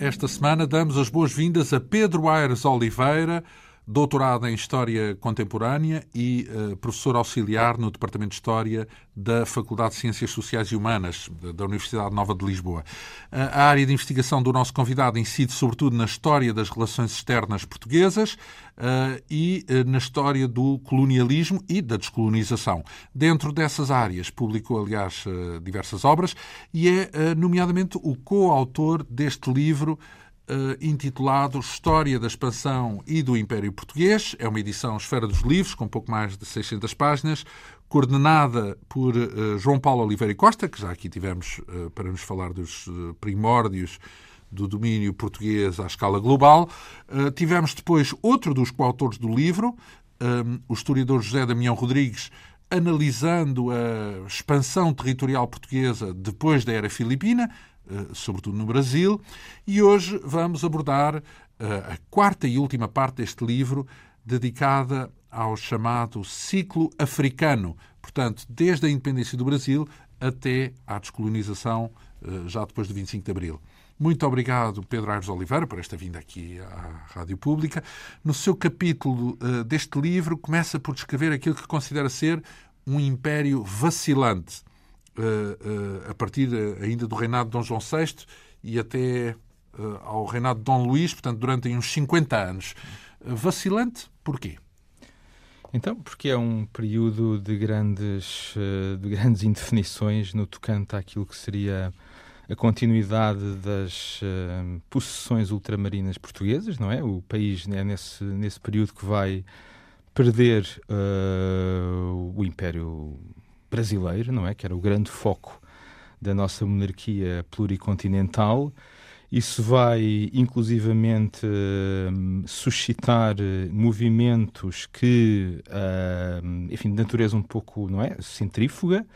Esta semana damos as boas-vindas a Pedro Aires Oliveira, doutorado em História Contemporânea e uh, professor auxiliar no Departamento de História da Faculdade de Ciências Sociais e Humanas da Universidade Nova de Lisboa. Uh, a área de investigação do nosso convidado incide sobretudo na história das relações externas portuguesas uh, e na história do colonialismo e da descolonização. Dentro dessas áreas, publicou, aliás, diversas obras e é, nomeadamente, o coautor deste livro uh, intitulado História da Expansão e do Império Português. É uma edição Esfera dos Livros, com pouco mais de 600 páginas, coordenada por uh, João Paulo Oliveira e Costa, que já aqui tivemos uh, para nos falar dos primórdios do domínio português à escala global. tivemos depois outro dos coautores do livro, o historiador José Damião Rodrigues, analisando a expansão territorial portuguesa depois da era filipina, eh, sobretudo no Brasil, e hoje vamos abordar eh, a quarta e última parte deste livro, dedicada ao chamado ciclo africano, portanto, desde a independência do Brasil até à descolonização, eh, já depois de 25 de abril. Muito obrigado, Pedro Aires Oliveira, por esta vinda aqui à Rádio Pública. No seu capítulo deste livro, começa por descrever aquilo que considera ser um império vacilante, a partir eh, ainda do reinado de Dom João VI e até ao reinado de Dom Luís, portanto, durante uns 50 anos. vacilante, porquê? Então, porque é um período de grandes, de grandes indefinições no tocante àquilo que seria a continuidade das possessões ultramarinas portuguesas, não é? O país é nesse, nesse período que vai perder uh, o Império brasileiro, não é? Que era o grande foco da nossa monarquia pluricontinental. Isso vai, inclusivamente, hum, suscitar movimentos que, hum, enfim, de natureza um pouco, não é, centrífuga,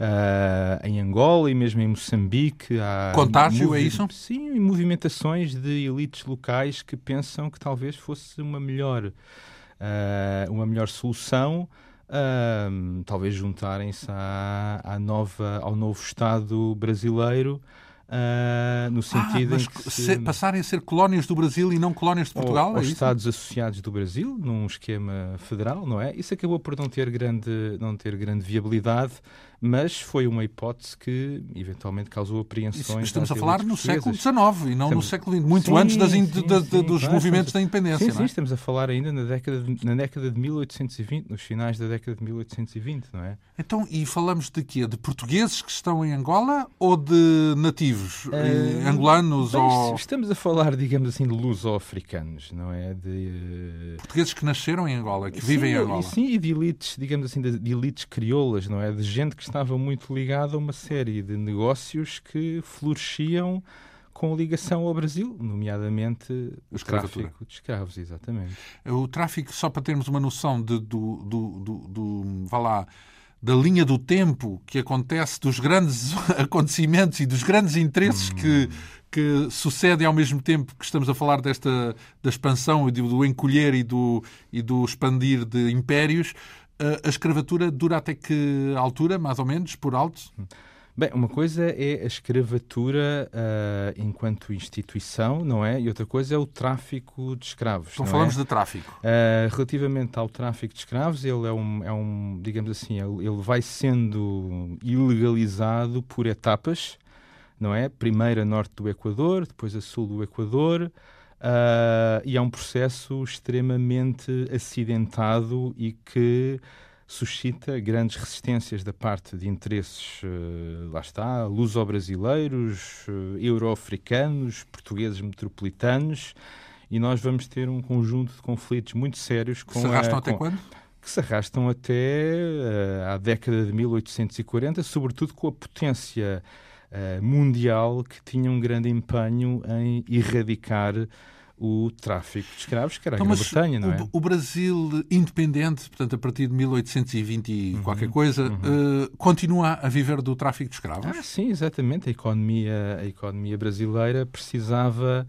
Uh, em Angola e mesmo em Moçambique. Há Contágio, é isso? Sim, movimentações de elites locais que pensam que talvez fosse uma melhor, uh, uma melhor solução um, talvez juntarem-se à, à nova, ao novo Estado brasileiro. Uh, no sentido ah, em que se... passarem a ser colónias do Brasil e não colónias de Portugal? Ou, é Estados associados do Brasil, num esquema federal, não é? Isso acabou por não ter grande, não ter grande viabilidade mas foi uma hipótese que eventualmente causou apreensões. Estamos a falar no século XIX e não estamos... no século XX, muito sim, antes das sim, sim, dos movimentos da independência. Sim, sim, é? estamos a falar ainda na década, de, na década de 1820, nos finais da década de 1820, não é? Então, e falamos de quê? De portugueses que estão em Angola ou de nativos uh, angolanos? Bem, ou... Estamos a falar, digamos assim, de luso-africanos, não é? De, uh... Portugueses que nasceram em Angola, que vivem em Angola. Sim, e de elites, digamos assim, de, de elites crioulas, não é? De gente que estava muito ligado a uma série de negócios que floresciam com ligação ao Brasil, nomeadamente o tráfico de escravos, exatamente. O tráfico, só para termos uma noção de, do, do, do, do vá lá, da linha do tempo que acontece, dos grandes acontecimentos e dos grandes interesses hum. que, que sucedem ao mesmo tempo que estamos a falar desta da expansão e do, do encolher e do, e do expandir de impérios, a escravatura dura até que altura, mais ou menos, por alto? Bem, uma coisa é a escravatura uh, enquanto instituição, não é? E outra coisa é o tráfico de escravos. Então falamos é? de tráfico. Uh, relativamente ao tráfico de escravos, ele é um, é um digamos assim, ele vai sendo ilegalizado por etapas, não é? Primeiro a norte do Equador, depois a sul do Equador, Uh, e é um processo extremamente acidentado e que suscita grandes resistências da parte de interesses, uh, lá está, luso-brasileiros, uh, euro-africanos, portugueses metropolitanos, e nós vamos ter um conjunto de conflitos muito sérios com. Se arrastam a, até com, quando? Que se arrastam até uh, à década de 1840, sobretudo com a potência uh, mundial que tinha um grande empenho em erradicar o tráfico de escravos, que era então, a Grã-Bretanha, não é? O, o, Brasil independente, portanto, a partir de 1820 e uhum, qualquer coisa, uhum. uh, continua a viver do tráfico de escravos? Ah, sim, exatamente. A economia, a economia brasileira precisava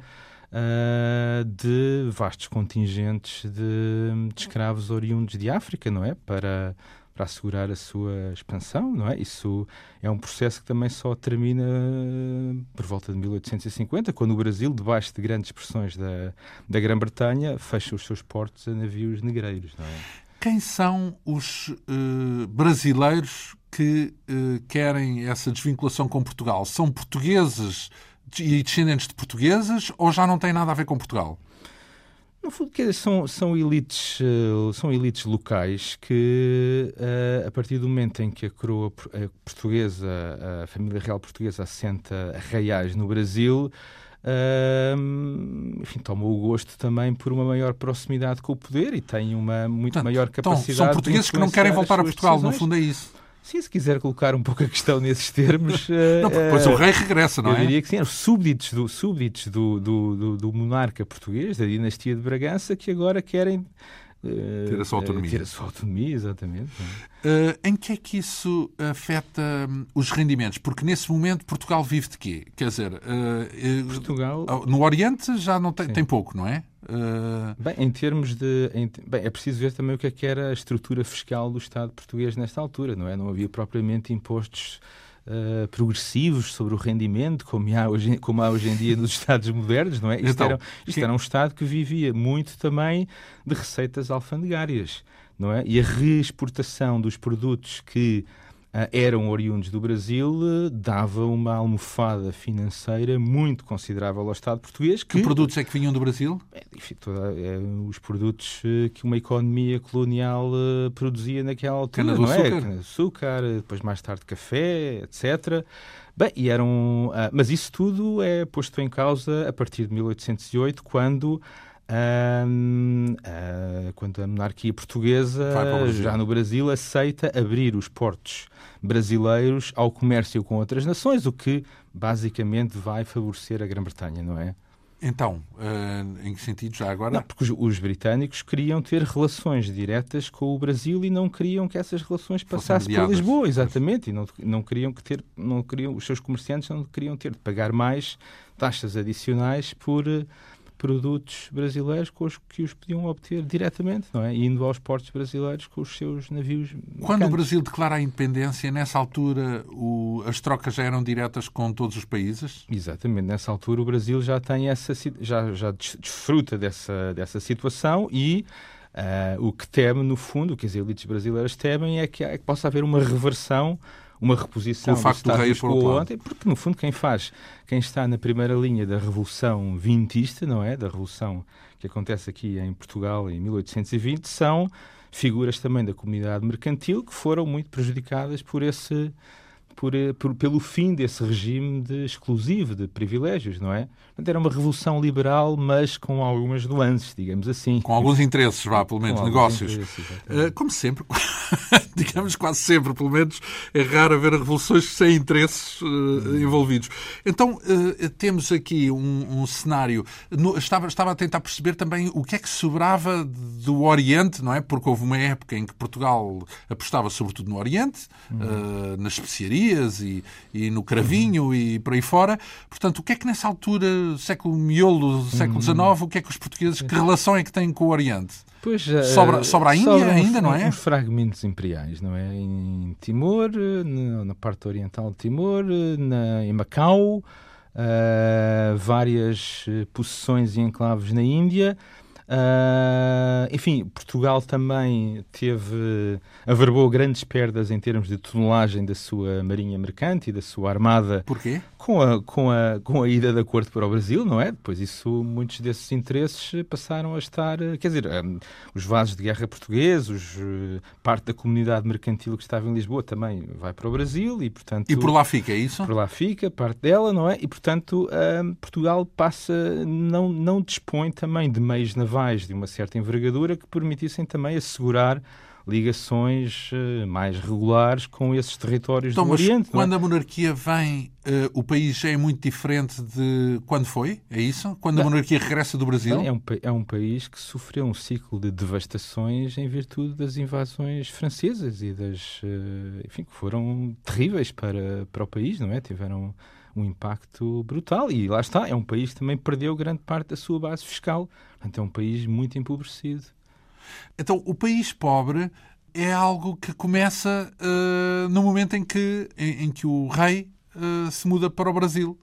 uh, de vastos contingentes de, de, escravos oriundos de África, não é? Para, para assegurar a sua expansão, não é? Isso é um processo que também só termina por volta de 1850, quando o Brasil, debaixo de grandes pressões da, da Grã-Bretanha, fecha os seus portos a navios negreiros, não é? Quem são os uh, brasileiros que uh, querem essa desvinculação com Portugal? São portugueses e descendentes de portugueses ou já não tem nada a ver com Portugal? No fundo, são, são, elites, eh, são elites locais que, uh, a partir do momento em que a coroa portuguesa, a família real portuguesa, assenta reais no Brasil, uh, enfim, tomam o gosto também por uma maior proximidade com o poder e têm uma muito Portanto, maior capacidade. Então, são portugueses que não querem voltar a Portugal, decisões. no fundo é isso. Sim, se quiser colocar um pouco a questão nesses termos. não, depois uh, o rei regressa, não eu é? Eu diria que sim, os súbditos, do, súbditos do, do, do, do monarca português, da dinastia de Bragança, que agora querem ter a sua autonomia. Ter a sua autonomia, exatamente. Uh, em que é que isso afeta um, os rendimentos? Porque nesse momento Portugal vive de quê? Quer dizer, uh, Portugal... no Oriente já não tem, tem pouco, não é? Uh... Bem, em termos de. Em, bem, é preciso ver também o que é que era a estrutura fiscal do Estado português nesta altura, não é? Não havia propriamente impostos uh, progressivos sobre o rendimento, como há, hoje, como há hoje em dia nos Estados modernos, não é? Isto, então, era, isto era um Estado que vivia muito também de receitas alfandegárias, não é? E a reexportação dos produtos que eram oriundos do Brasil uh, dava uma almofada financeira muito considerável ao Estado português. Que, que produtos é que vinham do Brasil? É, toda, é, os produtos uh, que uma economia colonial produzia naquela altura. Cana do não açúcar. É? Cana açúcar, depois mais tarde café, etc. Bem, e eram, mas isso tudo é posto em causa a partir de 1808, quando um, uh, quando a monarquia portuguesa, já no Brasil, aceita abrir os portos brasileiros ao comércio com outras nações, o que basicamente vai favorecer a Grã-Bretanha, não é? Então, uh, em que sentido já agora? Não, porque os, os, britânicos queriam ter relações diretas com o Brasil e não queriam que essas relações passassem por Lisboa, exatamente, e não, não queriam que ter, não queriam, os seus comerciantes não queriam ter de pagar mais taxas adicionais por produtos brasileiros com os que os podiam obter diretamente, não é? Indo aos portos brasileiros com os seus navios. Quando o Brasil declara a independência, nessa altura o, as trocas já eram diretas com todos os países? Exatamente, nessa altura o Brasil já tem essa já, já desfruta dessa, dessa situação e uh, o que teme, no fundo, o que as elites brasileiras temem é que, é que possa haver uma reversão uma reposição Com o facto do, do rei por ontem, porque no fundo quem faz, quem está na primeira linha da revolução vintista, não é, da revolução que acontece aqui em Portugal em 1820, são figuras também da comunidade mercantil que foram muito prejudicadas por esse por, eh, por, pelo fim desse regime de exclusivo de privilégios, não é? Portanto, era uma revolução liberal, mas com algumas nuances, digamos assim. Com alguns interesses, vá, pelo menos, com negócios. Uh, como sempre, digamos quase sempre, pelo menos, é raro haver revoluções sem interesses uh, envolvidos. Então, uh, temos aqui um, um cenário. No, estava, estava a tentar perceber também o que é que sobrava do Oriente, não é? Porque houve uma época em que Portugal apostava sobretudo no Oriente, uhum. nas especiarias e, e no cravinho uhum. e por aí fora. Portanto, o que é que nessa altura, século miolo, século XIX, uhum. o que é que os portugueses, que relação é que têm com o Oriente? Pois, sobra, sobra a Índia sobra ainda, não é? Uns fragmentos imperiais, não é? Em Timor, na, na parte oriental de Timor, na, em Macau, uh, várias possessões e enclaves na Índia. Uh, enfim, Portugal também teve, averbou grandes perdas em termos de tonelagem da sua marinha mercante e da sua armada. Porquê? Com a, com a, com a ida da corte para o Brasil, não é? Depois isso, muitos desses interesses passaram a estar, quer dizer, um, os vasos de guerra portugueses, uh, parte da comunidade mercantil que estava em Lisboa também vai para o Brasil e, portanto... E por lá fica, é isso? Por lá fica, parte dela, não é? E, portanto, uh, Portugal passa, não, não dispõe também de meios navais de uma certa envergadura que permitissem também assegurar ligações uh, mais regulares com esses territórios então, do Oriente. É? Quando é? a monarquia vem, uh, o país já é muito diferente de quando foi? É isso? Quando a monarquia regressa do Brasil? É um, é um país que sofreu um ciclo de devastações em virtude das invasões francesas e das. Uh, enfim, que foram terríveis para, para o país, não é? Tiveram um impacto brutal. E lá está, é um país que também perdeu grande parte da sua base fiscal. Portanto, é um país muito empobrecido. Então, o país pobre é algo que começa uh, no momento em que, em, em que o rei uh, se muda para o Brasil.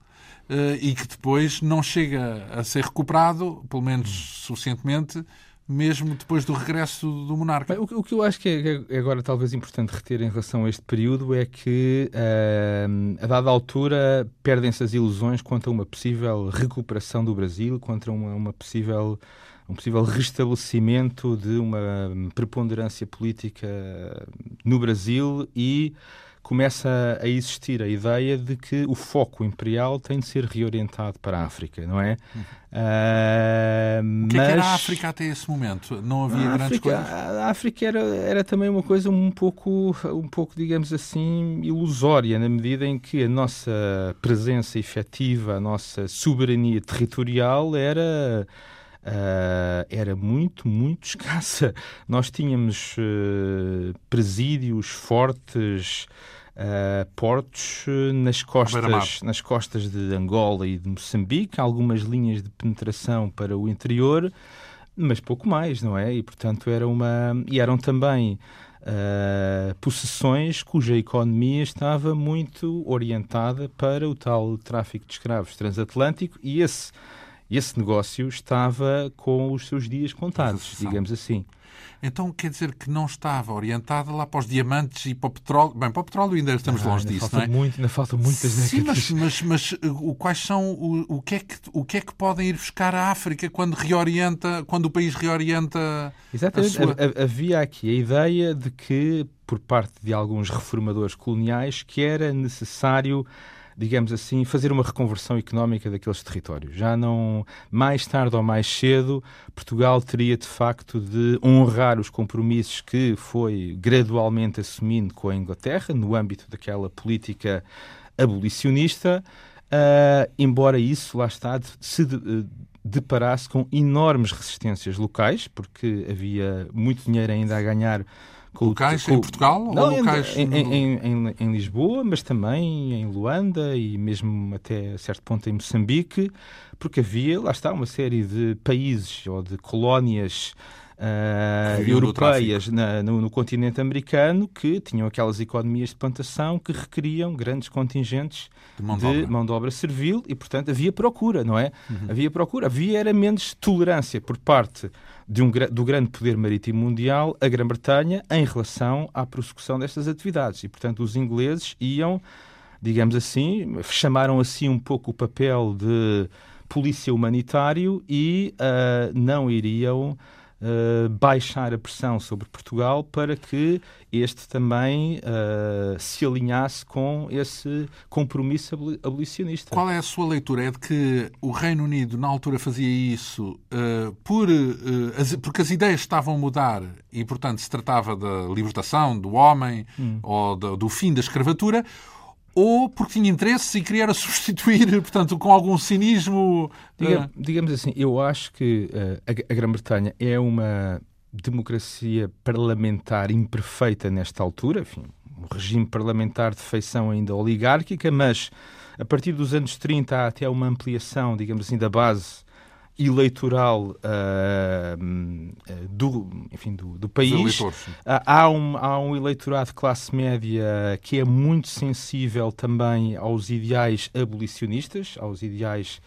Uh, e que depois não chega a ser recuperado, pelo menos suficientemente, mesmo depois do regresso do monarca. Bem, o, que eu acho que é, é, agora talvez importante reter em relação a este período é que, uh, a dada altura, perdem-se as ilusões quanto a uma possível recuperação do Brasil, quanto a uma, uma possível um possível restabelecimento de uma preponderância política no Brasil e começa a existir a ideia de que o foco imperial tem de ser reorientado para a África, não é? Uh, o que, mas... é que era a África até esse momento? Não havia a grandes África, coisas? A África era, era também uma coisa um pouco, um pouco, digamos assim, ilusória, na medida em que a nossa presença efetiva, a nossa soberania territorial era Uh, era muito, muito escassa. Nós tínhamos uh, presídios fortes, uh, portos nas costas, nas costas de Angola e de Moçambique, algumas linhas de penetração para o interior, mas pouco mais, não é? E portanto era uma e eram também Uh, possessões cuja economia estava muito orientada para o tal tráfico de escravos transatlântico e esse e esse negócio estava com os seus dias contados, digamos assim. Então quer dizer que não estava orientada lá para os diamantes e para o petróleo. Bem, para o petróleo ainda estamos ah, longe ainda disso, não é? Muito, ainda faltam muitas Sim, décadas. mas, mas, mas o, quais são o, o, que é que, o que é que podem ir buscar a África quando reorienta, quando o país reorienta Exatamente. a sua... Havia aqui a ideia de que, por parte de alguns reformadores coloniais, que era necessário digamos assim, fazer uma reconversão económica daqueles territórios. Já não, mais tarde ou mais cedo, Portugal teria de facto de honrar os compromissos que foi gradualmente assumindo com a Inglaterra no âmbito daquela política abolicionista, uh, embora isso, lá está, se de, uh, deparasse com enormes resistências locais, porque havia muito dinheiro ainda a ganhar com, locais com, em Portugal não, ou locais em, no... em, em, em, Lisboa, mas também em Luanda e mesmo até certo ponto em Moçambique, porque havia, lá está, uma série de países ou de colónias Uh, europeias na, no, no, continente americano que tinham aquelas economias de plantação que requeriam grandes contingentes de mão de, obra. Mão de obra servil e, portanto, havia procura, não é? Uhum. Havia procura. Havia era menos tolerância por parte de um, do grande poder marítimo mundial, a Grã-Bretanha, em relação à prossecução destas atividades. E, portanto, os ingleses iam, digamos assim, chamaram assim um pouco o papel de polícia humanitário e uh, não iriam uh, baixar a pressão sobre Portugal para que este também uh, se alinhasse com esse compromisso abolicionista. Qual é a sua leitura? É de que o Reino Unido, na altura, fazia isso uh, por, as, porque as ideias estavam a mudar e, portanto, se tratava da libertação do homem hum. ou do, do fim da escravatura, ou porque tinha interesses e queria substituir, portanto, com algum cinismo. Diga, uh... Digamos assim, eu acho que uh, a, a Grã-Bretanha é uma democracia parlamentar imperfeita nesta altura, enfim, um regime parlamentar de feição ainda oligárquica, mas a partir dos anos 30 há até uma ampliação, digamos assim, da base eleitoral uh, do, enfim, do, do país. Uh, há, um, há um eleitorado de classe média que é muito sensível também aos ideais abolicionistas, aos ideais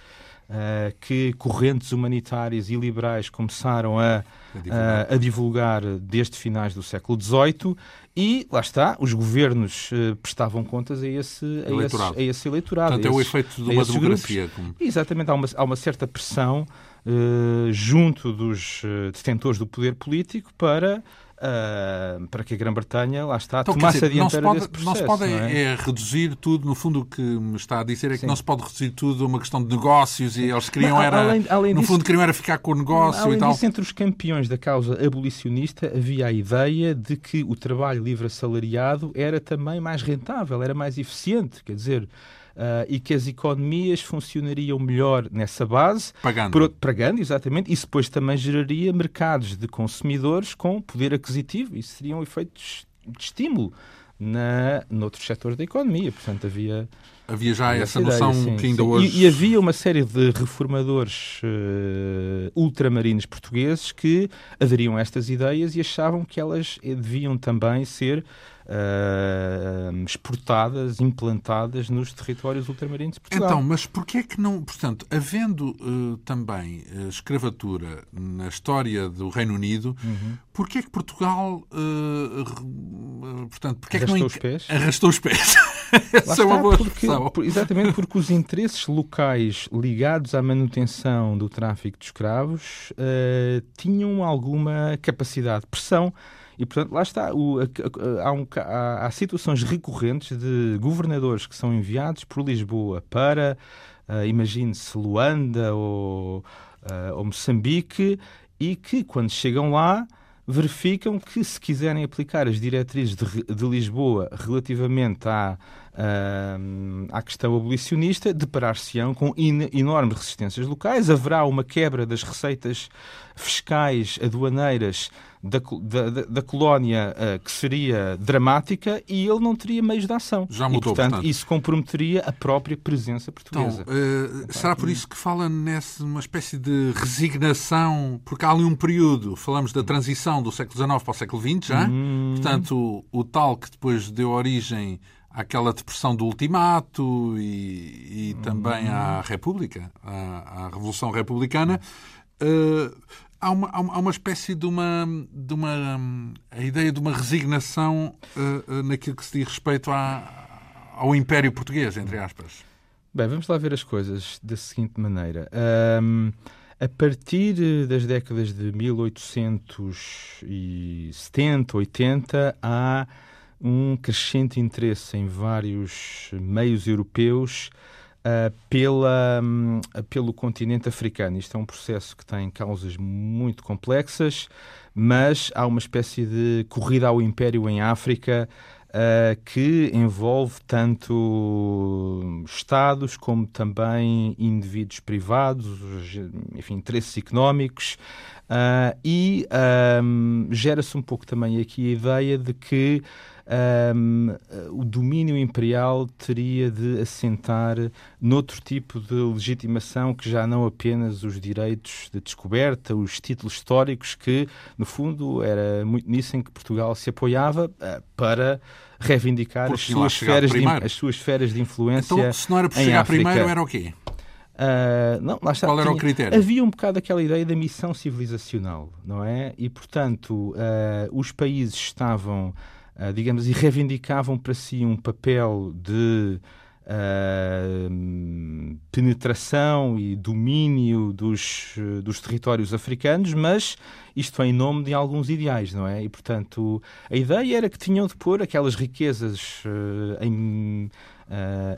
uh, que correntes humanitárias e liberais começaram a, a divulgar. a, divulgar desde finais do século XVIII e, lá está, os governos uh, prestavam contas a esse eleitorado. A esse, a esse eleitorado Portanto, é o efeito de uma democracia. Como... Exatamente, há uma, há uma certa pressão uh, junto dos detentores do poder político para Uh, para que a Grã-Bretanha, lá está, então, tomasse dizer, a dianteira não se pode, processo. Não se pode não é? é? reduzir tudo, no fundo o que me está a dizer é que Sim. não se pode reduzir tudo a uma questão de negócios e eles queriam era, além, além no disso, fundo queriam era ficar com o negócio além e tal. Disso, entre os campeões da causa abolicionista havia a ideia de que o trabalho livre assalariado era também mais rentável, era mais eficiente, quer dizer, uh, e que as economias funcionariam melhor nessa base. Pagando. Por, pagando, exatamente. Isso depois também geraria mercados de consumidores com poder aquisitivo. Isso seriam efeitos de estímulo na, noutros setores da economia. Portanto, havia. Havia já essa ideia, noção sim, que ainda sim. hoje. E, e, havia uma série de reformadores uh, ultramarinos portugueses que aderiam a estas ideias e achavam que elas deviam também ser uh, exportadas, implantadas nos territórios ultramarinos de Portugal. Então, mas porquê é que não, portanto, havendo uh, também uh, escravatura na história do Reino Unido, uhum. porquê é que Portugal, portanto, porquê arrastou é que não... os pés? Arrastou os pés. Essa é uma boa porque, por, Exatamente porque os interesses locais ligados à manutenção do tráfico de escravos tinham alguma capacidade de pressão e, portanto, lá está. O, há, um, há, há, situações recorrentes de governadores que são enviados por Lisboa para, uh, imagine-se, Luanda ou, uh, ou Moçambique, e que, quando chegam lá, verificam que, se quiserem aplicar as diretrizes de, de Lisboa relativamente à, uh, à questão abolicionista, deparar-se-ão com enormes resistências locais. Haverá uma quebra das receitas fiscais aduaneiras da, da, da colónia uh, que seria dramática e ele não teria meios de ação. Já mudou, e, portanto, portanto. isso comprometeria a própria presença portuguesa. Então, uh, então, será por isso que fala nessa uma espécie de resignação, porque há ali um período, falamos da transição do século XIX para o século XX já, hum. portanto, o, o tal que depois deu origem àquela depressão do ultimato e, e também à República, à, à Revolução Republicana. Uh, há uma, há uma espécie de uma, de uma a ideia de uma resignação uh, naquilo que se diz respeito à, ao Império Português, entre aspas. Bem, vamos lá ver as coisas da seguinte maneira. Um, a partir das décadas de 1870, 80, há um crescente interesse em vários meios europeus uh, pela, um, pelo continente africano. Isto é um processo que tem causas muito complexas, mas há uma espécie de corrida ao império em África uh, que envolve tanto Estados como também indivíduos privados, enfim, interesses económicos. Uh, e um, gera-se um pouco também aqui a ideia de que um, o domínio imperial teria de assentar noutro tipo de legitimação que já não apenas os direitos de descoberta, os títulos históricos, que, no fundo, era muito nisso em que Portugal se apoiava uh, para reivindicar as suas, esferas de, as suas esferas de influência. Então, se não era por chegar África. primeiro, era o quê? Uh, não, lá está, Qual era tinha, o critério? Havia um bocado aquela ideia da missão civilizacional, não é? E, portanto, uh, os países estavam uh, digamos, e reivindicavam para si um papel de uh, penetração e domínio dos, dos territórios africanos, mas isto em nome de alguns ideais, não é? E, portanto, a ideia era que tinham de pôr aquelas riquezas uh, em,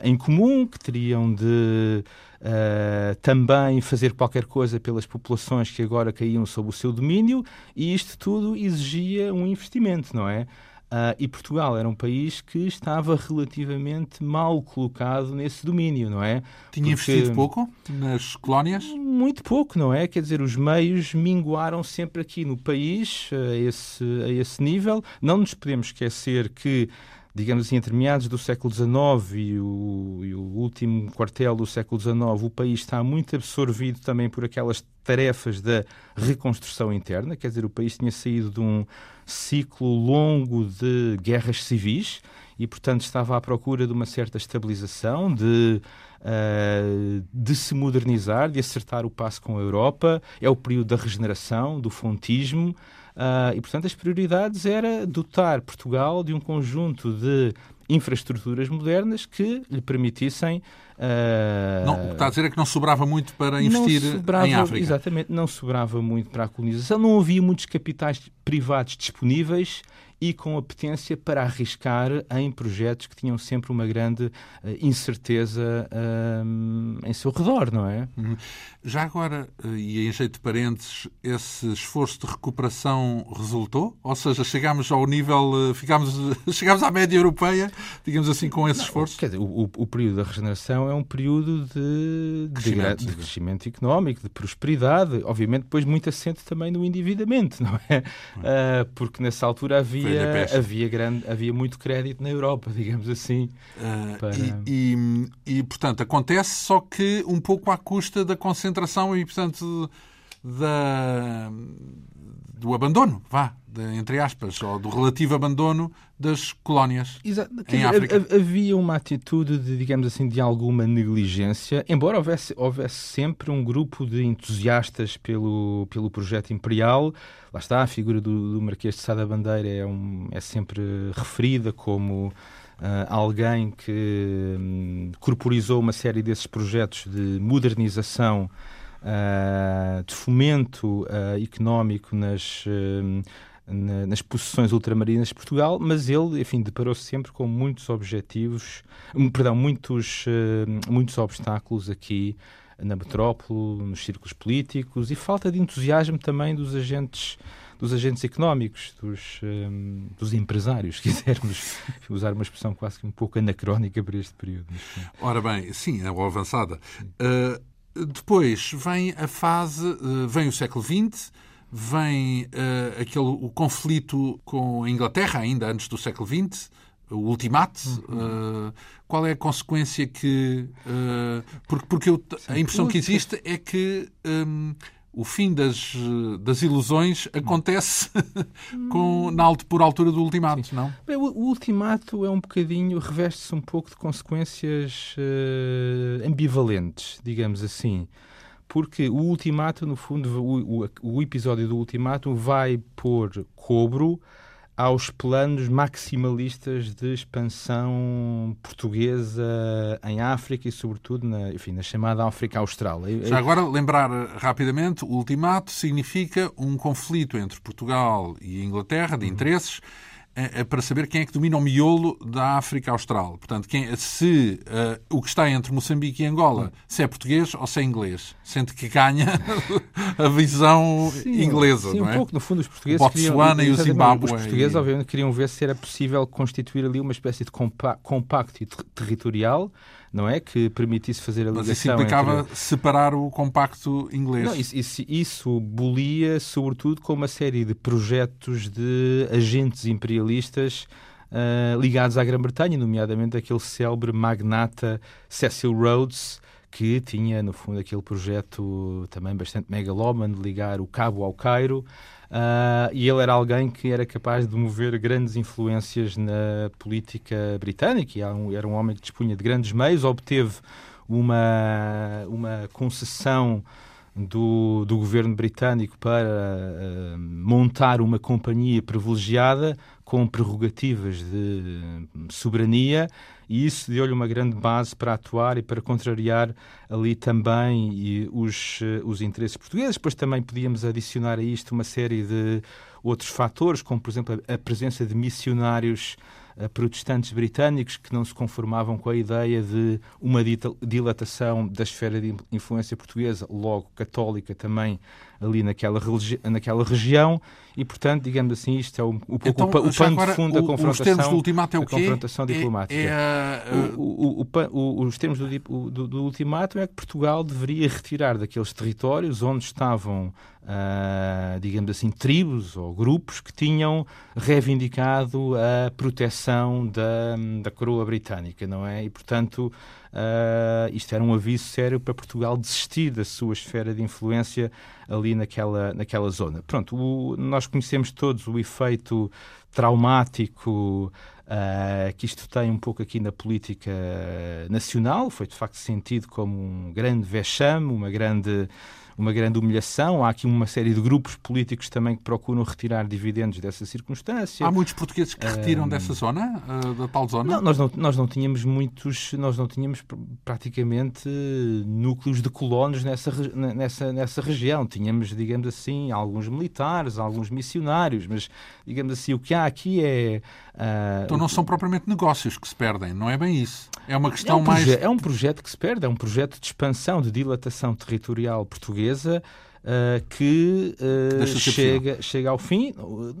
em comum, que teriam de Uh, também fazer qualquer coisa pelas populações que agora caíam sob o seu domínio, e isto tudo exigia um investimento, não é? Uh, e Portugal era um país que estava relativamente mal colocado nesse domínio, não é? Tinha Porque... investido pouco nas colónias? Muito pouco, não é? Quer dizer, os meios minguaram sempre aqui no país a esse, a esse nível. Não nos podemos esquecer que digamos assim, entre meados do século XIX e o, e o, último quartel do século XIX, o país está muito absorvido também por aquelas tarefas da reconstrução interna, quer dizer, o país tinha saído de um ciclo longo de guerras civis e, portanto, estava à procura de uma certa estabilização, de, uh, de se modernizar, de acertar o passo com a Europa. É o período da regeneração, do fontismo. Uh, e, portanto, as prioridades era dotar Portugal de um conjunto de infraestruturas modernas que lhe permitissem. Uh, não, o que está a dizer é que não sobrava muito para investir sobrava, em África. Exatamente, não sobrava muito para a colonização, não havia muitos capitais privados disponíveis e com apetência para arriscar em projetos que tinham sempre uma grande uh, incerteza uh, em seu redor, não é? Uhum. Já agora, uh, e em jeito de parênteses, esse esforço de recuperação resultou? Ou seja, chegámos ao nível, ficámos, chegámos à média europeia, digamos assim, com esse não, esforço? Quer dizer, o, o, período da regeneração é um período de crescimento, de, de crescimento económico, de prosperidade, obviamente depois muito assente também no endividamento, não é? Uhum. porque nessa altura havia havia, havia, grande, havia muito crédito na Europa, digamos assim. Uh, para... e, e, e, portanto, acontece só que um pouco à custa da concentração e, portanto, da, do abandono, vá, de, entre aspas, ou do relativo abandono das colónias Exato. em África. Havia uma atitude, de, digamos assim, de alguma negligência, embora houvesse, houvesse sempre um grupo de entusiastas pelo, pelo projeto imperial. Lá está, a figura do, do Marquês de Sada Bandeira é, um, é sempre referida como Uh, alguém que um, corporizou uma série desses projetos de modernização, uh, de fomento uh, económico nas, hum, na, nas possessões ultramarinas de Portugal, mas ele, enfim, deparou-se sempre com muitos objetivos, hum, perdão, muitos, uh, muitos obstáculos aqui na metrópole, nos círculos políticos e falta de entusiasmo também dos agentes dos agentes económicos, dos, um, dos empresários, se quisermos usar uma expressão quase que um pouco anacrónica para este período. Ora bem, sim, é avançada. Uh, depois vem a fase, uh, vem o século XX, vem uh, aquele, o conflito com a Inglaterra, ainda antes do século XX, o ultimato. Uhum. Uh, qual é a consequência que. Uh, porque porque eu, a impressão que existe é que. Um, o fim das, das ilusões acontece com, na, por altura do ultimato, Sim. não? Bem, o, o, ultimato é um bocadinho, reveste-se um pouco de consequências uh, ambivalentes, digamos assim porque o Ultimato, no fundo, o, o, o episódio do Ultimato vai pôr cobro aos planos maximalistas de expansão portuguesa em África e, sobretudo, na, enfim, na chamada África Austral. Já agora, lembrar rapidamente, o ultimato significa um conflito entre Portugal e Inglaterra de uhum. interesses é, é para saber quem é que domina o miolo da África Austral. Portanto, quem, se uh, o que está entre Moçambique e Angola, se é português ou se é inglês. Sente que ganha a visão sim, inglesa, sim, não é? um pouco. No fundo, os portugueses Botsuana queriam, e o Zimbábue. Os portugueses, obviamente, queriam ver se era possível constituir ali uma espécie de compacto territorial não é? Que permitisse fazer a ligação. Mas isso implicava entre... separar o compacto inglês. Não, isso, isso, isso bolia, sobretudo, com uma série de projetos de agentes imperialistas uh, ligados à Grã-Bretanha, nomeadamente aquele célebre magnata Cecil Rhodes, que tinha, no fundo, aquele projeto também bastante megalómano de ligar o Cabo ao Cairo. Uh, e ele era alguém que era capaz de mover grandes influências na política britânica, e era um, homem que dispunha de grandes meios, obteve uma, uma concessão do, do governo britânico para uh, montar uma companhia privilegiada com prerrogativas de soberania e isso deu-lhe uma grande base para atuar e para contrariar ali também os, eh, os interesses portugueses. Depois também podíamos adicionar a isto uma série de outros fatores, como por exemplo a presença de missionários protestantes britânicos que não se conformavam com a ideia de uma dilatação da esfera de influência portuguesa, logo católica também ali naquela, naquela região e, portanto, digamos assim, isto é o, o, então, o, o pano de fundo da confrontação. Os termos do é o quê? confrontação diplomática. É, é, o, o, os termos do, do, do ultimato é que Portugal deveria retirar daqueles territórios onde estavam Uh, digamos assim, tribos ou grupos que tinham reivindicado a proteção da, da coroa britânica, não é? E, portanto, uh, isto era um aviso sério para Portugal desistir da sua esfera de influência ali naquela, naquela zona. Pronto, o, nós conhecemos todos o efeito traumático uh, que isto tem um pouco aqui na política nacional, foi de facto sentido como um grande vexame, uma grande uma grande humilhação. Há aqui uma série de grupos políticos também que procuram retirar dividendos dessa circunstância. Há muitos portugueses que retiram dessa zona, uh, da tal zona? Não, nós não, nós não tínhamos muitos, nós não tínhamos praticamente núcleos de colonos nessa, nessa, nessa região. Tínhamos, digamos assim, alguns militares, alguns missionários, mas, digamos assim, o que há aqui é... Uh, então não são propriamente negócios que se perdem, não é bem isso. É uma questão é um mais... É um projeto que se perde, é um projeto de expansão, de dilatação territorial portuguesa portuguesa Uh, que uh, chega, chega ao fim.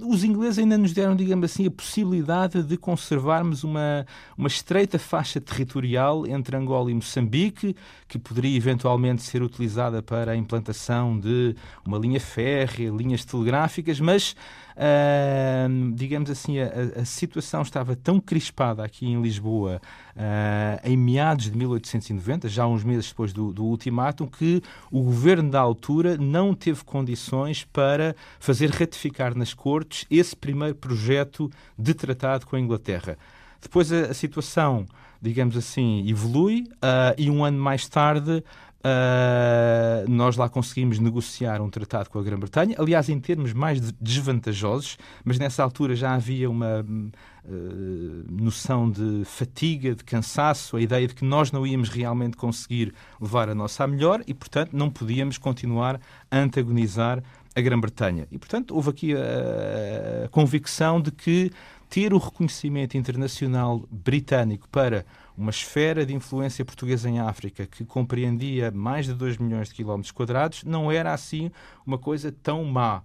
Os ingleses ainda nos deram, digamos assim, a possibilidade de conservarmos uma, uma estreita faixa territorial entre Angola e Moçambique, que poderia eventualmente ser utilizada para a implantação de uma linha férrea, linhas telegráficas, mas uh, digamos assim, a, a, situação estava tão crispada aqui em Lisboa uh, em meados de 1890, já uns meses depois do, do ultimátum, que o governo da altura não teve condições para fazer ratificar nas Cortes esse primeiro projeto de tratado com a Inglaterra. Depois a, a situação, digamos assim, evolui uh, e um ano mais tarde Uh, nós lá conseguimos negociar um tratado com a Grã-Bretanha, aliás, em termos mais desvantajosos, mas nessa altura já havia uma uh, noção de fatiga, de cansaço, a ideia de que nós não íamos realmente conseguir levar a nossa a melhor e, portanto, não podíamos continuar a antagonizar a Grã-Bretanha. E, portanto, houve aqui a, a convicção de que ter o reconhecimento internacional britânico para uma esfera de influência portuguesa em África que compreendia mais de 2 milhões de quilómetros quadrados não era assim uma coisa tão má.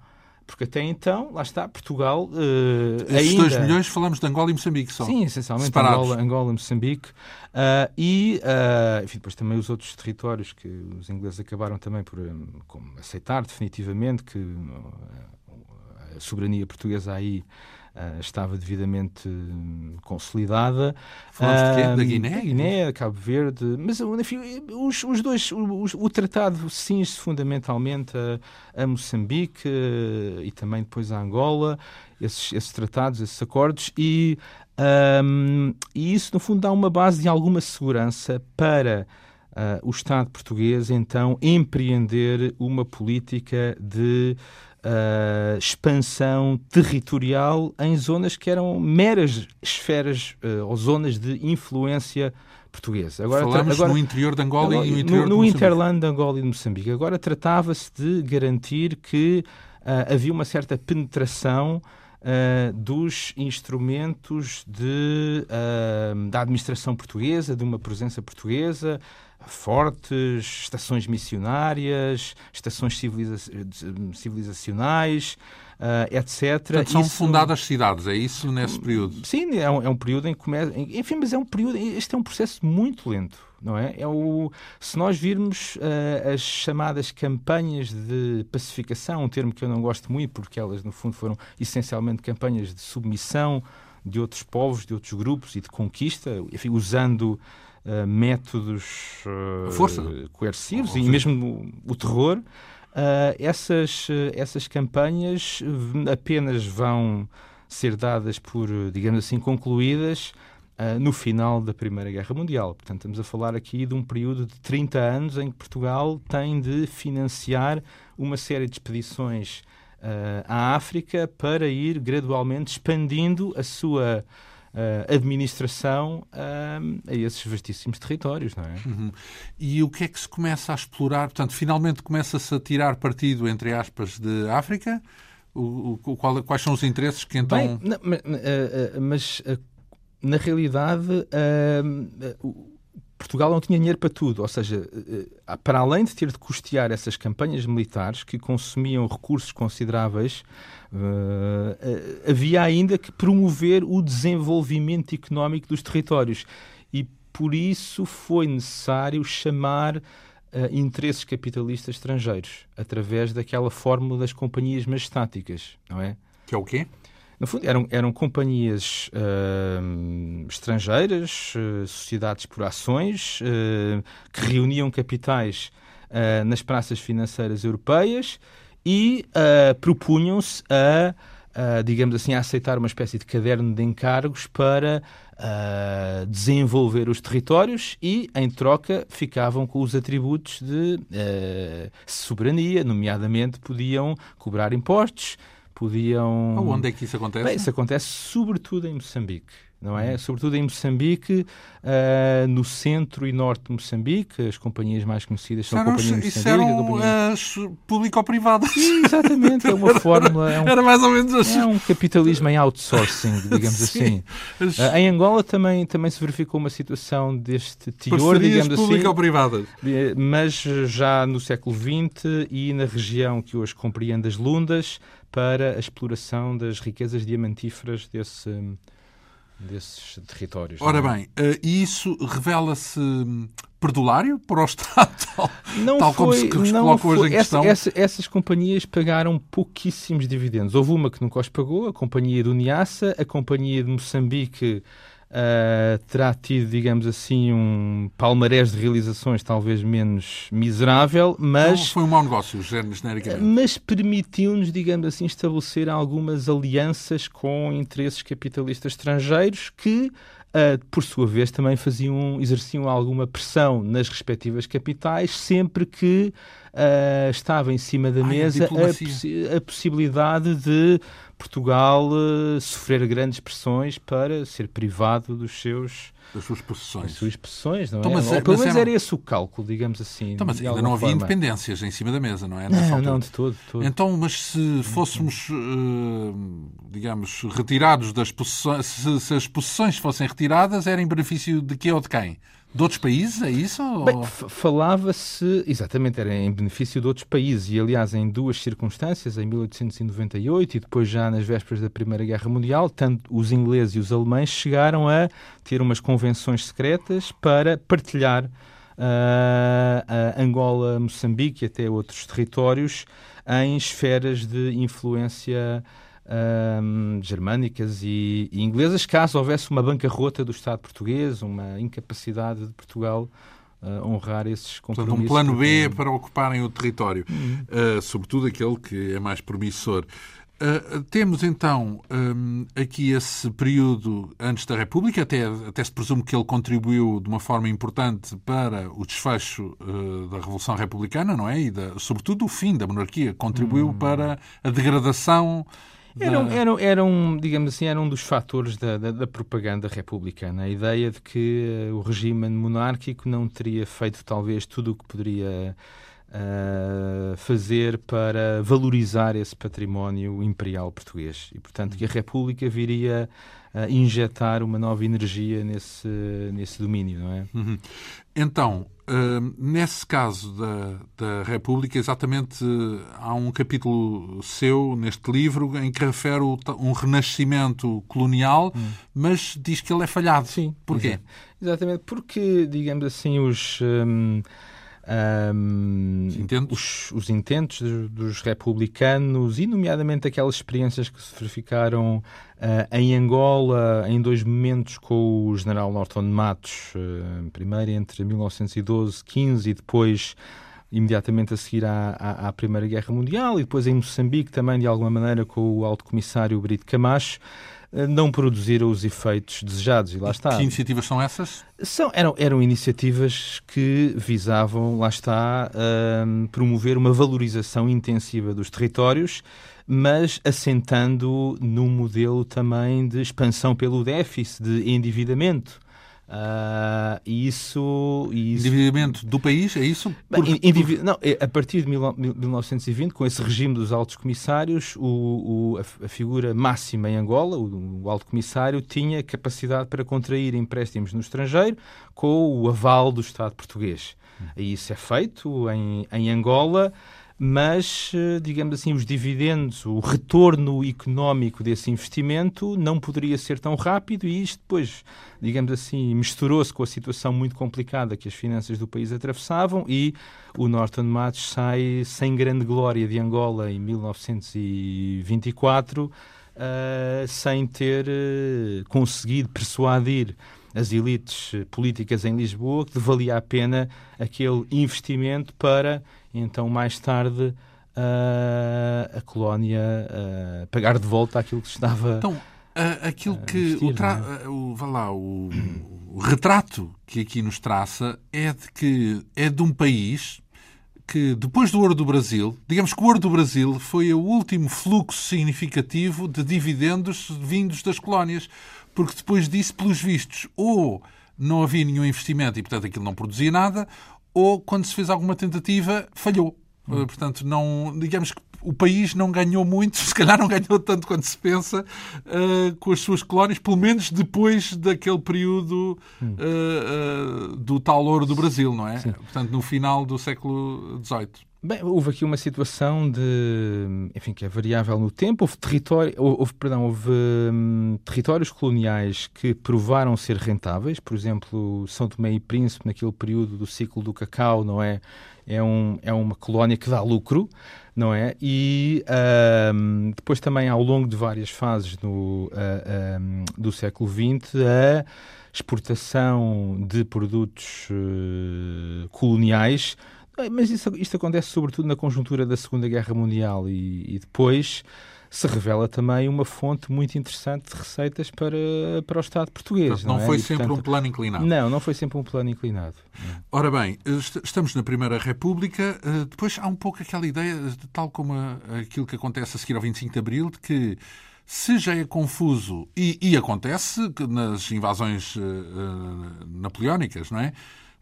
Porque até então, lá está, Portugal uh, Esses ainda... 2 milhões falamos de Angola e Moçambique só. Sim, essencialmente Angola, Angola e Moçambique. Uh, e, uh, enfim, depois também os outros territórios que os ingleses acabaram também por aceitar definitivamente que a soberania portuguesa aí Uh, estava devidamente hum, consolidada. Falamos de quê? Da Guiné? Da Guiné, Cabo Verde. Mas, enfim, os, os dois, o, o tratado cinge fundamentalmente a, a Moçambique uh, e também depois a Angola, esses, esses tratados, esses acordos, e, um, e isso, no fundo, dá uma base de alguma segurança para uh, o Estado português, então, empreender uma política de uh, expansão territorial em zonas que eram meras esferas uh, ou zonas de influência portuguesa. Agora, Falamos agora, no interior de Angola agora, e no interior no, no interland de Angola e de Moçambique. Agora tratava-se de garantir que uh, havia uma certa penetração Uh, dos instrumentos de, uh, da administração portuguesa, de uma presença portuguesa, fortes, estações missionárias, estações civiliza civilizacionais, uh, etc. Portanto, são isso... fundadas cidades, é isso nesse período? Sim, é um, é um período em que começa. Enfim, mas é um período. Este é um processo muito lento, não é? é o, se nós virmos uh, as chamadas campanhas de pacificação, um termo que eu não gosto muito, porque elas, no fundo, foram essencialmente campanhas de submissão de outros povos, de outros grupos e de conquista, enfim, usando uh, métodos uh, coercivos oh, e mesmo o, o terror, uh, essas, essas campanhas apenas vão ser dadas por, digamos assim, concluídas no final da Primeira Guerra Mundial. Portanto, estamos a falar aqui de um período de 30 anos em que Portugal tem de financiar uma série de expedições à África para ir gradualmente expandindo a sua uh, administração uh, a esses vastíssimos territórios, não é? Uhum. E o que é que se começa a explorar? Portanto, finalmente começa-se a tirar partido, entre aspas, de África? O, o, qual, quais são os interesses que então... Bem, não, mas, uh, mas na realidade... Portugal não tinha dinheiro para tudo, ou seja, para além de ter de custear essas campanhas militares que consumiam recursos consideráveis, Uh, havia ainda que promover o desenvolvimento económico dos territórios e por isso foi necessário chamar interesses capitalistas estrangeiros através daquela fórmula das companhias majestáticas, não é? Que é o quê? No fundo, eram, eram companhias uh, estrangeiras, sociedades por ações, que reuniam capitais nas praças financeiras europeias e uh, propunham-se a, uh, digamos assim, a aceitar uma espécie de caderno de encargos para uh, desenvolver os territórios e, em troca, ficavam com os atributos de uh, soberania, nomeadamente podiam cobrar impostos, podiam... Onde é que isso acontece? Bem, isso acontece sobretudo em Moçambique não é? Uhum. Sobretudo em Moçambique, uh, no centro e norte de Moçambique, as companhias mais conhecidas são a Companhia Moçambique. Isso eram companhia... uh, público-privadas. Exatamente, é uma fórmula. É um, Era mais ou menos assim. É um capitalismo em outsourcing, digamos assim. Uh, em Angola também, também se verificou uma situação deste teor, digamos assim. público-privadas. Mas já no século XX e na região que hoje compreende as Lundas, para a exploração das riquezas diamantíferas desse desses territórios. Ora é? bem, uh, isso revela-se perdulário para o Estado, tal, não tal foi, como se não coloca foi. hoje em questão? Essa, essa, essas companhias pagaram pouquíssimos dividendos. Houve uma que nunca os pagou, a Companhia do Niassa, a Companhia de Moçambique uh, terá tido, digamos assim, um palmarés de realizações talvez menos miserável, mas... Não foi um mau negócio, genericamente. Mas permitiu-nos, digamos assim, estabelecer algumas alianças com interesses capitalistas estrangeiros que Uh, por sua vez, também faziam, exerciam alguma pressão nas respectivas capitais, sempre que uh, estava em cima da Ai, mesa a, possi a, possibilidade de Portugal uh, sofrer grandes pressões para ser privado dos seus das suas possessões. Das suas possessões, não então, é? Mas, Ou, pelo menos era... esse o cálculo, digamos assim. Então, mas ainda não havia forma. independências em cima da mesa, não é? não, não, de todo, de todo. Então, mas se fôssemos, digamos, retirados das possessões, se, se as possessões fossem retiradas, era em benefício de quê ou de quem? De outros países, é isso? Bem, falava-se, exatamente, era em benefício de outros países. E, aliás, em duas circunstâncias, em 1898 e depois já nas vésperas da Primeira Guerra Mundial, tanto os ingleses e os alemães chegaram a ter umas convenções secretas para partilhar uh, Angola, Moçambique e até outros territórios em esferas de influência germânicas e, e, inglesas, caso houvesse uma bancarrota do Estado português, uma incapacidade de Portugal uh, honrar esses compromissos. Portanto, um plano B para ocuparem o território, uhum. uh, sobretudo aquele que é mais promissor. Uh, temos então um, aqui esse período antes da República, até, até se presume que ele contribuiu de uma forma importante para o desfecho uh, da Revolução Republicana, não é? E da, sobretudo o fim da monarquia, contribuiu hum. para a degradação era, um, era, era um, digamos assim, era um dos fatores da, da, da propaganda republicana. A ideia de que uh, o regime monárquico não teria feito talvez tudo o que poderia uh, fazer para valorizar esse património imperial português. E, portanto, que a República viria a injetar uma nova energia nesse, nesse domínio, não é? Uhum. Então, Uh, nesse caso da, da República, exatamente há um capítulo seu neste livro em que refere o, um renascimento colonial, hum. mas diz que ele é falhado. Sim. Porquê? Exatamente, porque, digamos assim, os. Um, um, os intentos, os, os intentos dos, dos, republicanos, e nomeadamente aquelas experiências que se verificaram uh, em Angola em dois momentos com o general Norton Matos, uh, primeiro entre 1912, 15 e depois imediatamente a seguir à, à, à, Primeira Guerra Mundial, e depois em Moçambique também, de alguma maneira, com o alto comissário Brito Camacho. Eh, não produziram os efeitos desejados. E lá está. Que iniciativas são essas? São, eram, eram iniciativas que visavam, lá está, um, promover uma valorização intensiva dos territórios, mas assentando num modelo também de expansão pelo déficit, de endividamento. Uh, isso, isso... Endividamento do país, é isso? Por, por... Não, é, a partir de 1920, com esse regime dos altos comissários, o, o, a, a, figura máxima em Angola, o, o, alto comissário, tinha capacidade para contrair empréstimos no estrangeiro com o aval do Estado português. Hum. E isso é feito em, em Angola mas, eh, digamos assim, os dividendos, o retorno económico desse investimento não poderia ser tão rápido e isto depois, digamos assim, misturou-se com a situação muito complicada que as finanças do país atravessavam e o Norton Matos sai sem grande glória de Angola em 1924, uh, eh, sem ter uh, conseguido persuadir as elites políticas em Lisboa que valia a pena aquele investimento para então mais tarde uh, a colónia uh, pagar de volta aquilo que estava. Então, uh, aquilo que vestir, o, tra... é? o, lá, o, o retrato que aqui nos traça é de que é de um país que depois do ouro do Brasil, digamos que o ouro do Brasil foi o último fluxo significativo de dividendos vindos das colónias, porque depois disso, pelos vistos, ou não havia nenhum investimento e, portanto, aquilo não produzia nada, ou quando se fez alguma tentativa, falhou. Hum. Portanto, não, digamos que o país não ganhou muito, se calhar não ganhou tanto quanto se pensa, uh, com as suas colónias, pelo menos depois daquele período uh, uh, do tal ouro do Brasil, não é? Sim. Portanto, no final do século XVIII. Bem, houve aqui uma situação de, enfim, que é variável no tempo. Houve, território, houve, perdão, houve hum, territórios coloniais que provaram ser rentáveis. Por exemplo, São Tomé e Príncipe, naquele período do ciclo do cacau, não é? É, um, é uma colónia que dá lucro, não é? E hum, depois também, ao longo de várias fases no, uh, um, do século XX, a exportação de produtos uh, coloniais mas isso, isto acontece sobretudo na conjuntura da Segunda Guerra Mundial e, e, depois se revela também uma fonte muito interessante de receitas para, para o Estado português. não, não é? foi e, sempre portanto, um plano inclinado. Não, não foi sempre um plano inclinado. Ora bem, estamos na Primeira República, eh, depois há um pouco aquela ideia, tal como aquilo que acontece a seguir ao 25 de Abril, de que se já é confuso, e, e acontece nas invasões uh, napoleónicas, não é?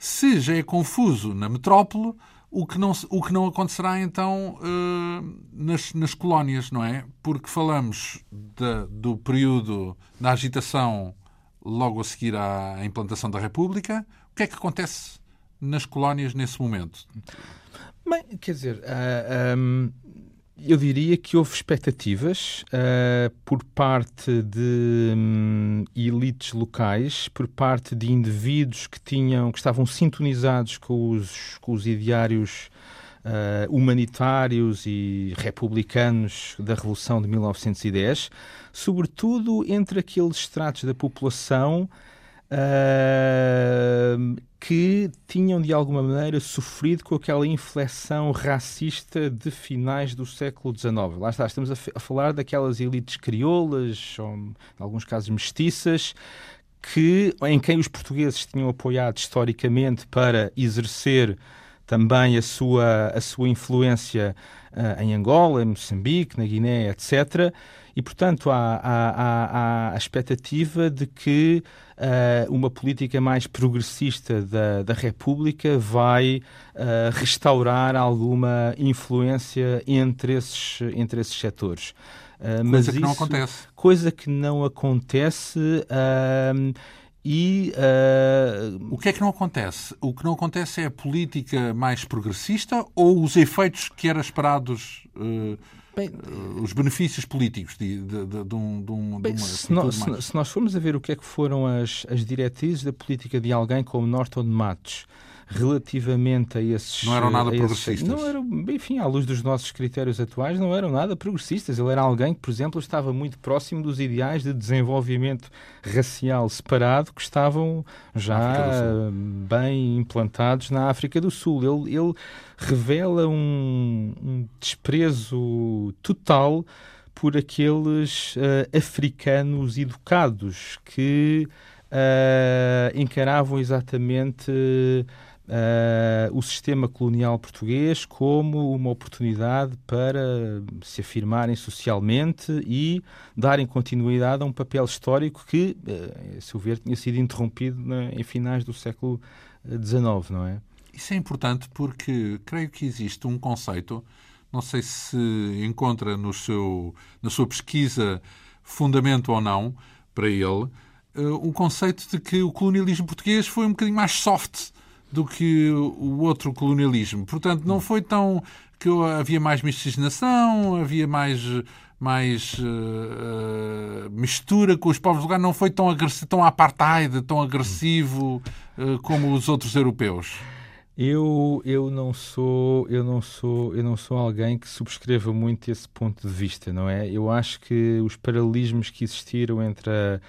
Se já é confuso na metrópole, o que não, o que não acontecerá então uh, nas, nas colónias, não é? Porque falamos de, do período da agitação logo a seguir à implantação da República. O que é que acontece nas colónias nesse momento? Bem, quer dizer, uh, eu diria que houve expectativas uh, por parte de um, elites locais, por parte de indivíduos que tinham, que estavam sintonizados com os, com os ideários uh, humanitários e republicanos da Revolução de 1910, sobretudo entre aqueles estratos da população que tinham de alguma maneira sofrido com aquela inflexão racista de finais do século XIX. Lá está, estamos a, a falar daquelas elites crioulas, ou em alguns casos mestiças, que, em quem os portugueses tinham apoiado historicamente para exercer também a sua, a sua influência uh, em Angola, em Moçambique, na Guiné, etc. E, portanto, há, há, há, a expectativa de que uh, uma política mais progressista da, da República vai uh, restaurar alguma influência entre esses, entre esses setores. Uh, coisa mas que isso, não acontece. Coisa que não acontece. Uh, e, uh... O que é que não acontece? O que não acontece é a política mais progressista ou os efeitos que eram esperados, uh, Bem, uh, os benefícios políticos de, de, de, de, um, um, bem, uma se nós, se nós formos a ver o que é que foram as, as diretrizes da política de alguém como Norton Matos, relativamente a esses. Não eram nada progressistas. não eram, enfim, à luz dos nossos critérios atuais, não eram nada progressistas. Ele era alguém que, por exemplo, estava muito próximo dos ideais de desenvolvimento racial separado que estavam já bem implantados na África do Sul. Ele, ele revela um, um desprezo total por aqueles uh, africanos educados que uh, encaravam exatamente uh, o sistema colonial português como uma oportunidade para se afirmarem socialmente e darem continuidade a um papel histórico que, uh, a seu ver, tinha sido interrompido na, em finais do século XIX, não é? Isso é importante porque creio que existe um conceito, não sei se encontra no seu, na sua pesquisa fundamento ou não para ele, uh, um conceito de que o colonialismo português foi um bocadinho mais soft do que o outro colonialismo. Portanto, não foi tão que havia mais miscigenação, havia mais mais uh, mistura com os povos locais, não foi tão agressivo, tão apartheid, tão agressivo uh, como os outros europeus. Eu, eu não sou eu não sou eu não sou alguém que subscreva muito esse ponto de vista, não é? Eu acho que os paralelismos que existiram entre a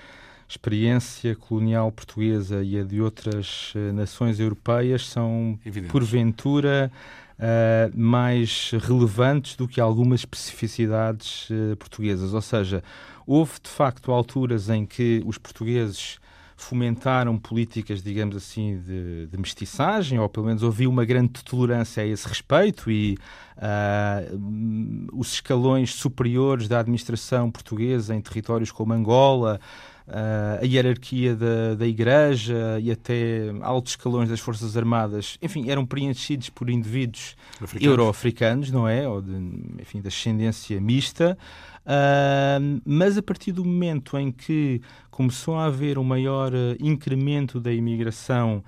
experiência colonial portuguesa e a de outras uh, nações europeias são, Evidente. porventura, uh, mais relevantes do que algumas especificidades uh, portuguesas. Ou seja, houve de facto alturas em que os portugueses fomentaram políticas, digamos assim, de, de, mestiçagem, ou pelo menos havia uma grande tolerância a esse respeito, e uh, os escalões superiores da administração portuguesa em territórios como Angola, a hierarquia da, da Igreja e até altos escalões das Forças Armadas, enfim, eram preenchidos por indivíduos euro-africanos, não é? Ou de, enfim, da ascendência mista. Uh, mas a partir do momento em que começou a haver um maior uh, incremento da imigração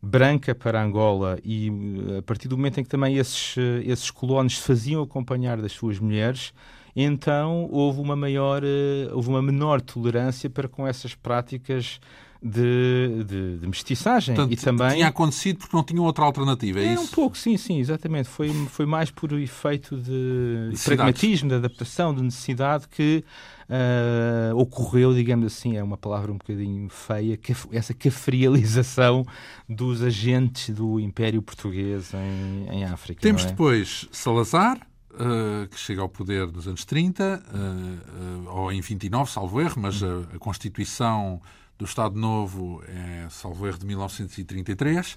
branca para Angola e a partir do momento em que também esses, esses colonos se faziam acompanhar das suas mulheres, então houve uma maior, houve uma menor tolerância para com essas práticas de, de, de mestiçagem. Portanto, e também tinha acontecido porque não tinham outra alternativa, é, é isso? um pouco, sim, sim, exatamente. Foi, foi mais por efeito de, de pragmatismo, de adaptação, de necessidade que uh, ocorreu, digamos assim, é uma palavra um bocadinho feia, essa cafrialização dos agentes do Império Português em, em África. Temos é? depois Salazar, Uh, que chega ao poder nos anos 30, uh, uh, ou em 29, salvo erro, mas a, a Constituição do Estado Novo é, salvo erro, de 1933.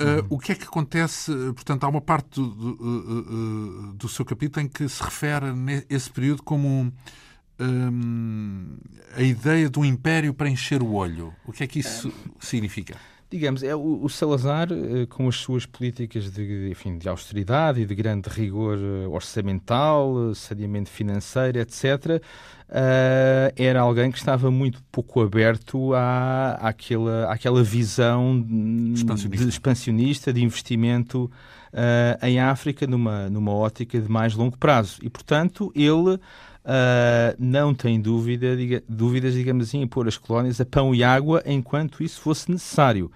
Uhum. o que é que acontece? Portanto, há uma parte do, do, do, seu capítulo em que se refere a esse período como um, a ideia de um império para encher o olho. O que é que isso significa? Digamos, é o, o Salazar, eh, com as suas políticas de, enfim, de austeridade e de grande rigor eh, orçamental, saneamento financeiro, etc., Uh, era alguém que estava muito pouco aberto à, àquela, àquela visão expansionista. de, expansionista, de investimento uh, em África numa, numa ótica de mais longo prazo. E, portanto, ele uh, não tem dúvida, diga, dúvidas, digamos assim, em pôr as colónias a pão e água enquanto isso fosse necessário.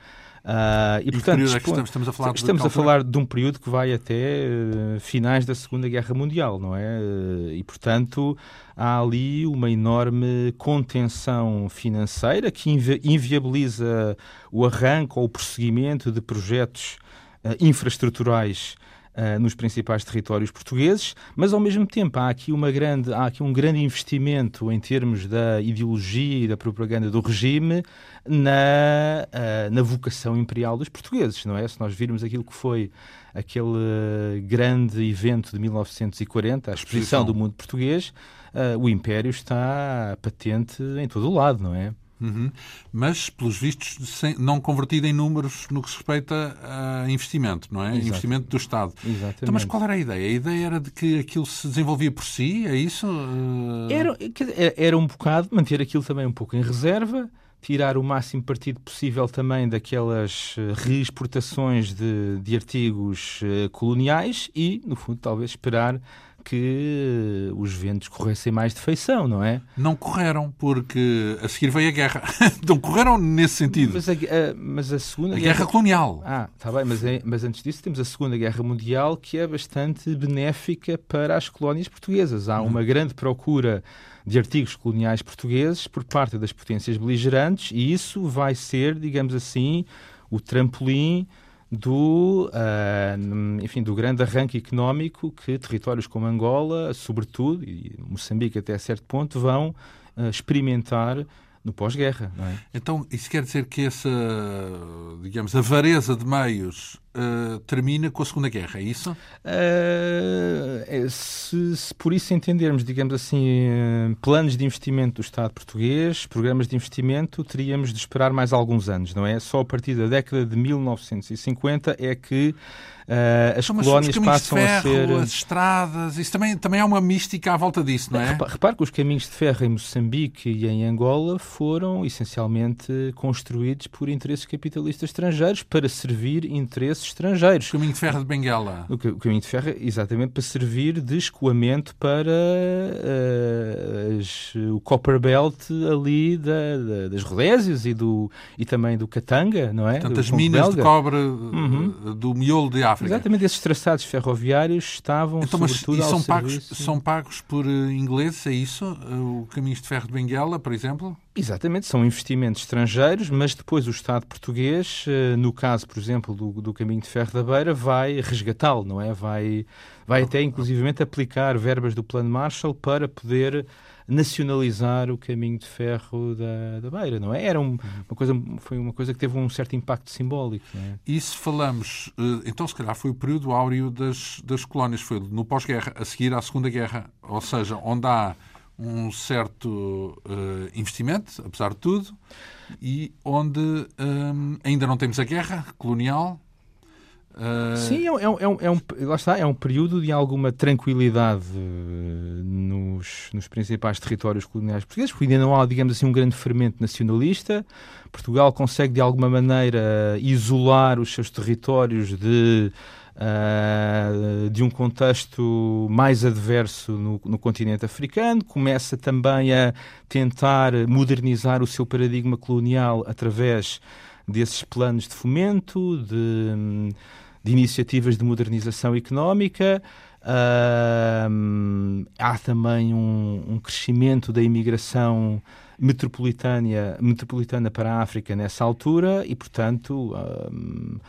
Uh, e, e portanto, é estamos, estamos, a falar, estamos de a falar de um período que vai até uh, finais da Segunda Guerra Mundial, não é? Uh, e, portanto, há ali uma enorme contenção financeira que invi inviabiliza o arranque ou o prosseguimento de projetos infraestruturais uh, nos principais territórios portugueses, mas ao mesmo tempo há aqui, uma grande, há aqui um grande investimento em termos da ideologia e da propaganda do regime na, uh, na vocação imperial dos portugueses, não é? Se nós virmos aquilo que foi aquele grande evento de 1940, a exposição do mundo português, uh, o Império está patente em todo o lado, não é? Uhum. Mas, pelos vistos, sem, não convertido em números no que se respeita a investimento, não é? Exato. Investimento do Estado. Exatamente. Então, mas qual era a ideia? A ideia era de que aquilo se desenvolvia por si? É isso? Era, era um bocado manter aquilo também um pouco em reserva, tirar o máximo partido possível também daquelas eh, reexportações de, de artigos uh, coloniais e, no fundo, talvez esperar que os ventos corressem mais de feição, não é? Não correram, porque a seguir veio a guerra. não correram nesse sentido. Mas a, a mas a Segunda a Guerra, guerra Colonial. Ah, está bem, mas, é, mas antes disso temos a Segunda Guerra Mundial, que é bastante benéfica para as colónias portuguesas. Há uma grande procura de artigos coloniais portugueses por parte das potências beligerantes e isso vai ser, digamos assim, o trampolim do, uh, enfim, do grande arranque económico que territórios como Angola, sobretudo, e Moçambique até certo ponto, vão uh, experimentar no pós-guerra. É? Então, isso quer dizer que essa, digamos, avareza de meios uh, termina com a Segunda Guerra, é isso? Uh, se, se, por isso entendermos, digamos assim, uh, planos de investimento do Estado português, programas de investimento, teríamos de esperar mais alguns anos, não é? Só a partir da década de 1950 é que Uh, as então, colónias passam ferro, a ser. As estradas, isso também, também há uma mística à volta disso, não é? Repare, repare que os caminhos de ferro em Moçambique e em Angola foram essencialmente construídos por interesses capitalistas estrangeiros para servir interesses estrangeiros. O caminho de ferro de Benguela. O, o caminho de ferro, exatamente, para servir de escoamento para uh, as, o Copper Belt ali da, da, das Rodésias e, do, e também do Katanga, não é? Portanto, as minas belga. de cobre uhum. do miolo de África. Exatamente, esses traçados ferroviários estavam então, mas, sobretudo e são pagos, serviço... são pagos por uh, ingleses, é isso? O Caminhos de Ferro de Benguela, por exemplo? Exatamente, são investimentos estrangeiros, mas depois o Estado português, uh, no caso, por exemplo, do, do Caminho de Ferro da Beira, vai resgatá-lo, não é? Vai, vai até, inclusivamente, aplicar verbas do Plano Marshall para poder nacionalizar o caminho de ferro da, da Beira, não é? Era um, uma coisa, foi uma coisa que teve um certo impacto simbólico. É? E se falamos, eh, então se calhar foi o período áureo das, das colónias, foi no pós-guerra, a seguir à Segunda Guerra, ou seja, onde há um certo uh, investimento, apesar de tudo, e onde um, ainda não temos a guerra colonial, Uh... Sim, é, é, é, um, é, um, lá está, é um período de alguma tranquilidade nos, nos principais territórios coloniais portugueses, porque ainda não há, digamos assim, um grande fermento nacionalista. Portugal consegue, de alguma maneira, isolar os seus territórios de uh, de um contexto mais adverso no, no, continente africano, começa também a tentar modernizar o seu paradigma colonial através desses planos de fomento, de, de iniciativas de modernização económica. Uh, há também um, um, crescimento da imigração metropolitana, metropolitana para a África nessa altura e, portanto, uh,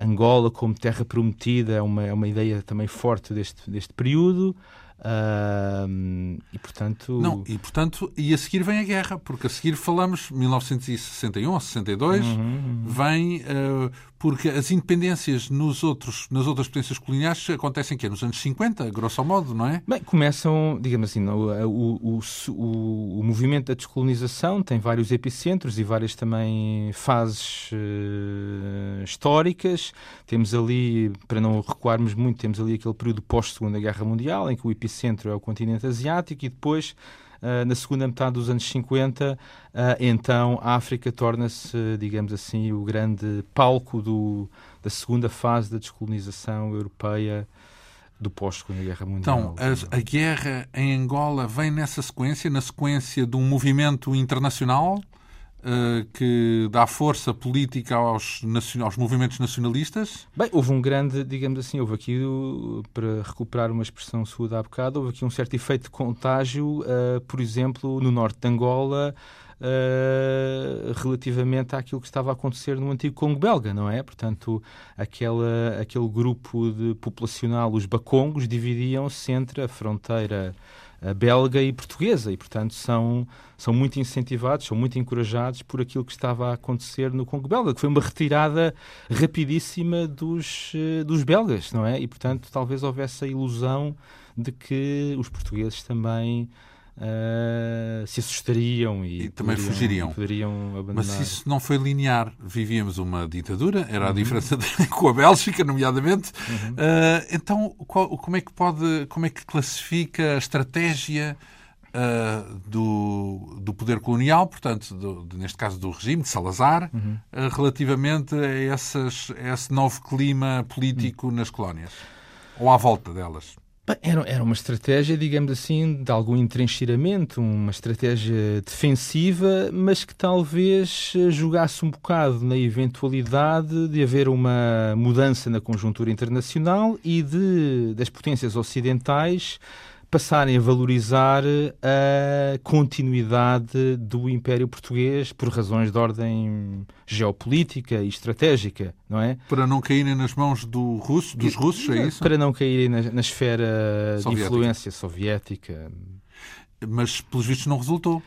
Angola como terra prometida é uma, é uma ideia também forte deste, deste período. Uh, e portanto. Não, e portanto, e a seguir vem a guerra, porque a seguir falamos 1961 ou 62, uhum, uhum. vem uh, porque as independências nos outros, nas outras potências coloniais acontecem que nos anos 50, grosso modo, não é? Bem, começam, digamos assim, o, o, o, o movimento da descolonização tem vários epicentros e várias também fases uh, históricas. Temos ali, para não recuarmos muito, temos ali aquele período pós-Segunda Guerra Mundial, em que o epicentro é o continente asiático e depois na segunda metade dos anos 50, uh, então a África torna-se, digamos assim, o grande palco do, da segunda fase da descolonização europeia do pós-Segunda Guerra Mundial. Então, a, a, guerra em Angola vem nessa sequência, na sequência de um movimento internacional que dá força política aos, aos movimentos nacionalistas? Bem, houve um grande, digamos assim, houve aqui, para recuperar uma expressão sua da bocado, houve aqui um certo efeito de contágio, uh, por exemplo, no norte de Angola, Uh, relativamente àquilo que estava a acontecer no antigo Congo belga, não é? Portanto, aquela, aquele grupo de populacional, os bacongos, dividiam-se entre a fronteira belga e portuguesa e, portanto, são, são muito incentivados, são muito encorajados por aquilo que estava a acontecer no Congo belga, que foi uma retirada rapidíssima dos, eh, dos belgas, não é? E, portanto, talvez houvesse a ilusão de que os portugueses também uh, se assustariam e, e também poderiam, fugiriam. Poderiam abandonar. Mas isso não foi linear. Vivíamos uma ditadura, era a uhum. diferença de, com a Bélgica, nomeadamente. Uhum. Uh, então, qual, como é que pode, como é que classifica a estratégia Uh, do, do poder colonial, portanto, do, neste caso do regime de Salazar, uhum. uh, relativamente a, essas, a esse novo clima político uhum. nas colónias, ou à volta delas. Era, era uma estratégia, digamos assim, de algum entrencheiramento, uma estratégia defensiva, mas que talvez eh, jogasse um bocado na eventualidade de haver uma mudança na conjuntura internacional e de, das potências ocidentais passarem a valorizar a continuidade do Império Português por razões de ordem geopolítica e estratégica, não é? Para não caírem nas mãos do russo, dos russos, é isso? Para não caírem na, na esfera soviética. de influência soviética. Mas, pelos vistos, não resultou.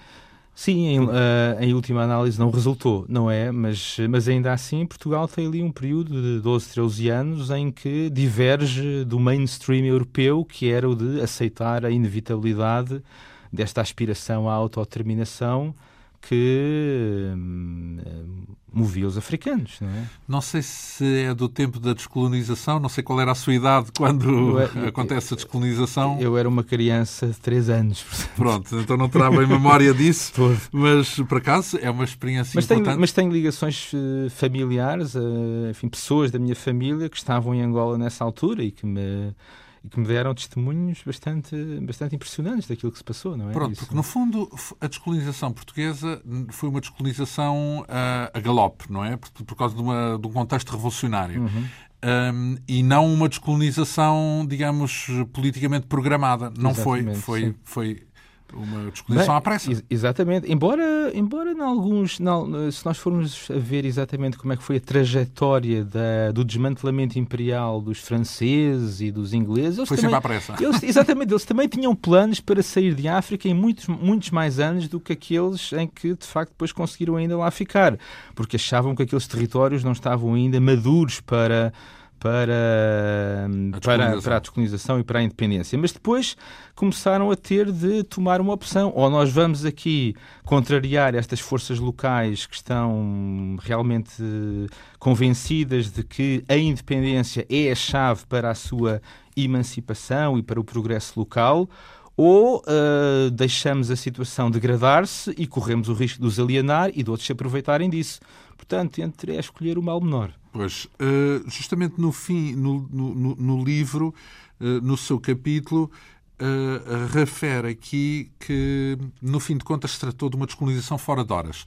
Sim, em, uh, em, última análise não resultou, não é? Mas, mas ainda assim, Portugal tem ali um período de 12, 13 anos em que diverge do mainstream europeu, que era o de aceitar a inevitabilidade desta aspiração à autodeterminação que hum, movia os africanos. Não, é? não sei se é do tempo da descolonização, não sei qual era a sua idade quando eu, acontece a descolonização. Eu era uma criança de 3 anos. Portanto. Pronto, então não terá bem memória disso, mas por acaso é uma experiência mas importante. Tenho, mas tenho ligações eh, familiares, eh, enfim, pessoas da minha família que estavam em Angola nessa altura e que me e que me deram testemunhos bastante, bastante impressionantes daquilo que se passou, não é? Pronto, Isso... porque no fundo a descolonização portuguesa foi uma descolonização a, a galope, não é? Por, por causa de, uma, de, um contexto revolucionário. Uhum. Um, e não uma descolonização, digamos, politicamente programada. Não Exatamente, foi, foi, foi uma descolonização à pressa. Ex exatamente. Embora, embora em alguns, não, se nós formos a ver exatamente como é que foi a trajetória da, do desmantelamento imperial dos franceses e dos ingleses... Foi também, sempre à pressa. Eles, exatamente. Eles também tinham planos para sair de África em muitos, muitos mais anos do que aqueles em que, de facto, depois conseguiram ainda lá ficar. Porque achavam que aqueles territórios não estavam ainda maduros para para a para, para a descolonização e para a independência. Mas depois começaram a ter de tomar uma opção. Ou nós vamos aqui contrariar estas forças locais que estão realmente convencidas de que a independência é a chave para a sua emancipação e para o progresso local, ou uh, deixamos a situação degradar-se e corremos o risco de os alienar e de outros se aproveitarem disso. Portanto, entre é escolher o mal menor. Pois, uh, justamente no fim, no, no, no livro, uh, no seu capítulo, refere aqui que, no fim de contas, se tratou de uma descolonização fora de horas.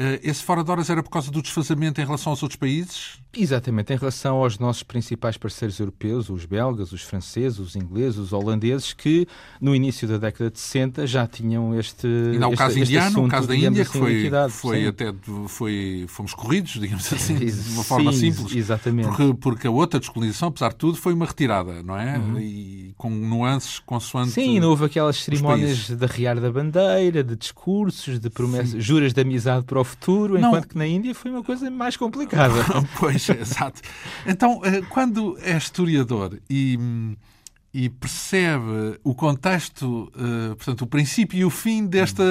Eh, esse fora de horas era por causa do desfazamento em relação aos outros países? Exatamente, em relação aos nossos principais parceiros europeus, os belgas, os franceses, os ingleses, os holandeses, que no início da década de 60 já tinham este. E não, o caso este indiano, assunto, o caso da Índia, assim, que foi, foi até foi, fomos corridos, digamos assim, de uma forma Sim, simples. Exatamente. Porque, porque a outra descolonização, apesar de tudo, foi uma retirada, não é? Uhum. E com nuances consoante. Sim, não houve aquelas cerimónias de arriar da bandeira, de discursos, de promessas, juras de amizade para o futuro, não. enquanto que na Índia foi uma coisa mais complicada. pois, exato. Então, eh, quando é historiador e e percebe o contexto, uh, portanto, o princípio e o fim desta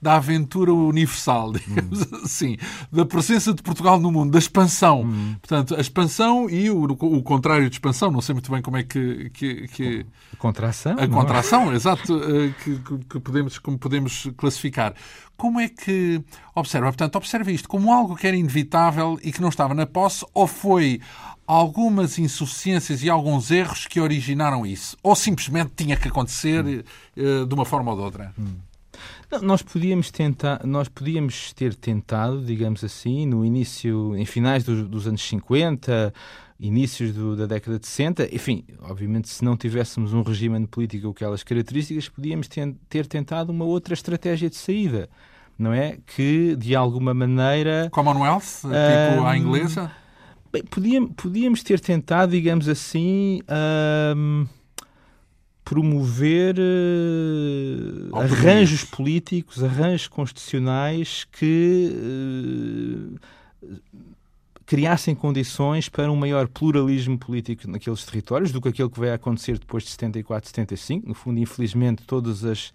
da aventura universal, digamos hum. assim, da presença de Portugal no mundo, da expansão. Hum. Portanto, a expansão e o, o, contrário de expansão, não sei muito bem como é que. que, que a contração. A contração, é? exato, uh, que, que, podemos, como podemos classificar. Como é que observa? Portanto, observa isto como algo que era inevitável e que não estava na posse, ou foi algumas insuficiências e alguns erros que originaram isso? Ou simplesmente tinha que acontecer hum. de uma forma ou de outra? Hum. Nós podíamos tentar, nós podíamos ter tentado, digamos assim, no início, em finais dos, dos anos 50, inícios do, da década de 60, enfim, obviamente se não tivéssemos um regime político com aquelas características, podíamos ter, ter tentado uma outra estratégia de saída, não é? Que, de alguma maneira... Commonwealth, tipo um, a inglesa? Bem, podíamos, podíamos ter tentado, digamos assim, um, promover uh, arranjos políticos, arranjos constitucionais que uh, criassem condições para um maior pluralismo político naqueles territórios do que aquilo que vai acontecer depois de 74, 75. No fundo, infelizmente, todas as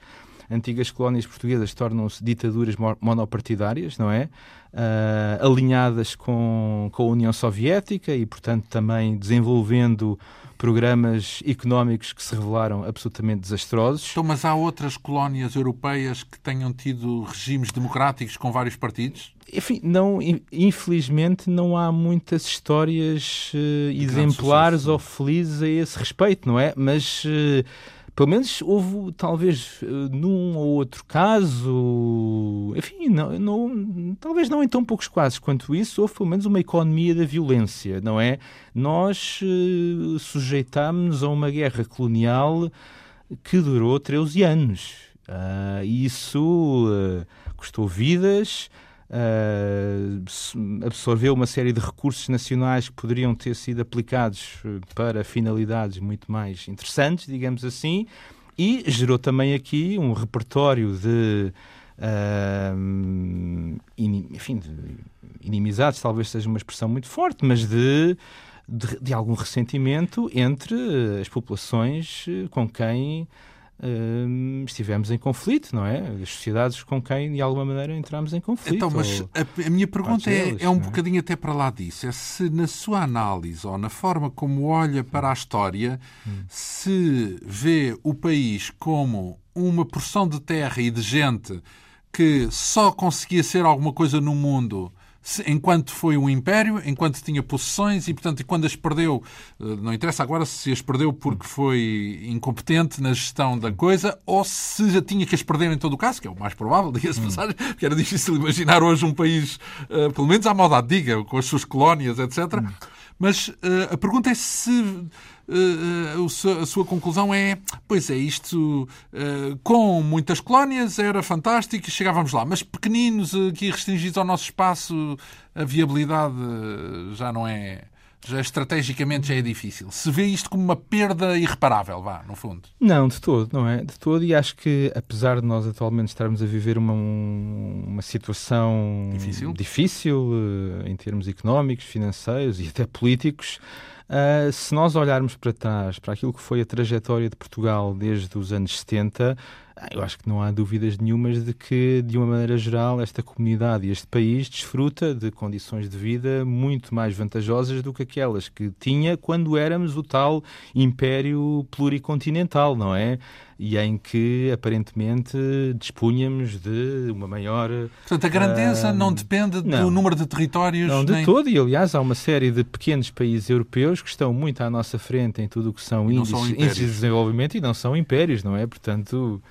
antigas colónias portuguesas tornam-se ditaduras monopartidárias, não é? Uh, alinhadas com, com a União Soviética e, portanto, também desenvolvendo programas económicos que se revelaram absolutamente desastrosos. Então, mas há outras colónias europeias que tenham tido regimes democráticos com vários partidos? Enfim, não, infelizmente não há muitas histórias uh, exemplares ou felizes a esse respeito, não é? Mas uh, pelo menos houve, talvez, eh, num ou outro caso, enfim, não, não, talvez não em tão poucos casos quanto isso, houve pelo menos uma economia da violência, não é? Nós uh, sujeitámos-nos a uma guerra colonial que durou 13 anos. Uh, isso uh, custou vidas, uh, absorveu uma série de recursos nacionais que poderiam ter sido aplicados eh, para finalidades muito mais interessantes, digamos assim, e gerou também aqui um repertório de. Uh, in, enfim, de inimizades, talvez seja uma expressão muito forte, mas de, de, de algum ressentimento entre as populações com quem estivemos em conflito, não é? As sociedades com quem, de alguma maneira, entramos em conflito. Então, mas a, a minha pergunta é, é um é? bocadinho até para lá disso. É se na sua análise ou na forma como olha para a história, hum. se vê o país como uma porção de terra e de gente que só conseguia ser alguma coisa no mundo enquanto foi um império, enquanto tinha possessões e, portanto, quando as perdeu, eh, não interessa agora se as perdeu porque foi incompetente na gestão da coisa ou se já tinha que as perder em todo o caso, que é o mais provável, diga-se passagem, porque era difícil imaginar hoje um país, uh, pelo menos à maldade, diga, com as suas colónias, etc. Hum. Mas uh, a pergunta é se a sua conclusão é: pois é, isto uh, com muitas colónias era fantástico e chegávamos lá, mas pequeninos, aqui restringidos ao nosso espaço, a viabilidade já não é já estrategicamente já é difícil. Se vê isto como uma perda irreparável, vá, no fundo. Não, de todo, não é? De todo, e acho que apesar de nós atualmente estarmos a viver uma, uma situação difícil, difícil em termos económicos, financeiros e até políticos, Uh, se nós olharmos para trás, para aquilo que foi a trajetória de Portugal desde os anos 70, ah, eu acho que não há dúvidas nenhumas de que, de uma maneira geral, esta comunidade e este país desfruta de condições de vida muito mais vantajosas do que aquelas que tinha quando éramos o tal império pluricontinental, não é? E em que, aparentemente, dispunhamos de uma maior. Portanto, a grandeza uh, não depende não, do número de territórios. Não, de nem... todo, e aliás, há uma série de pequenos países europeus que estão muito à nossa frente em tudo o que são índices, de desenvolvimento e não são impérios, não é? Portanto.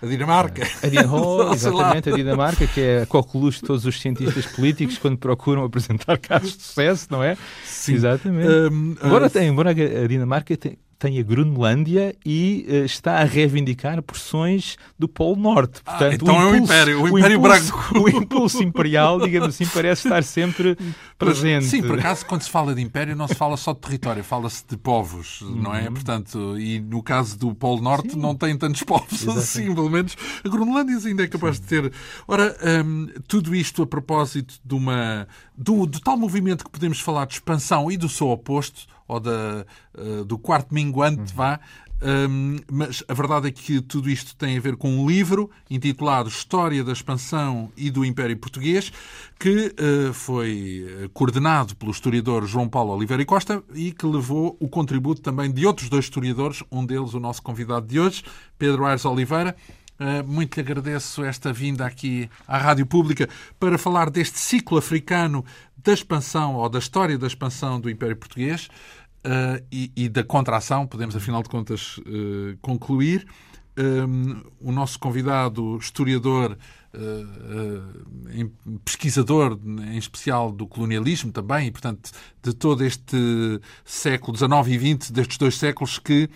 A Dinamarca. A Dinamarca, exatamente, a Dinamarca, que é a coqueluche de todos os cientistas políticos quando procuram apresentar casos de sucesso, não é? Sim. Exatamente. Um, embora, uh... tem, embora a Dinamarca tem, tem a Grunlândia e uh, está a reivindicar porções do Polo Norte. Ah, Portanto, ah, então impulso, é o Império, o Império o impulso, Branco. O impulso imperial, digamos assim, parece estar sempre presente. Sim, por acaso, quando se fala de Império, não se fala só de território, fala-se de povos, uhum. não é? Uhum. Portanto, e no caso do Polo Norte, Sim. não tem tantos povos Exatamente. assim, pelo menos a Grunlândia ainda é capaz Sim. de ter. Ora, um, tudo isto a propósito de uma. Do, do tal movimento que podemos falar de expansão e do seu oposto ou da, uh, do quarto minguante, uhum. vá. Um, mas a verdade é que tudo isto tem a ver com um livro intitulado História da Expansão e do Império Português, que uh, foi eh, coordenado pelo historiador João Paulo Oliveira e Costa e que levou o contributo também de outros dois historiadores, um deles o nosso convidado de hoje, Pedro Aires Oliveira. Uh, muito lhe agradeço esta vinda aqui à Rádio Pública para falar deste ciclo africano da expansão ou da história da expansão do Império Português uh, e, e, da contração, podemos, afinal de contas, uh, concluir. Um, o nosso convidado, historiador, uh, pesquisador, em especial do colonialismo também, e, portanto, de todo este século XIX e XX, destes dois séculos que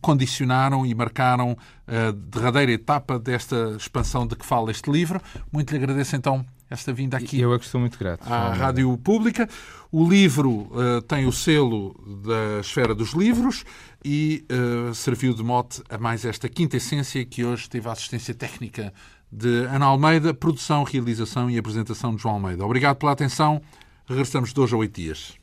condicionaram e marcaram a derradeira etapa desta expansão de que fala este livro. Muito lhe agradeço então esta vinda aqui. Eu é que estou muito grato. À Rádio Pública. O livro uh, tem o selo da Esfera dos Livros e uh, serviu de mote a mais esta quinta essência que hoje teve a assistência técnica de Ana Almeida, produção, realização e apresentação de João Almeida. Obrigado pela atenção. Regressamos de hoje a oito dias.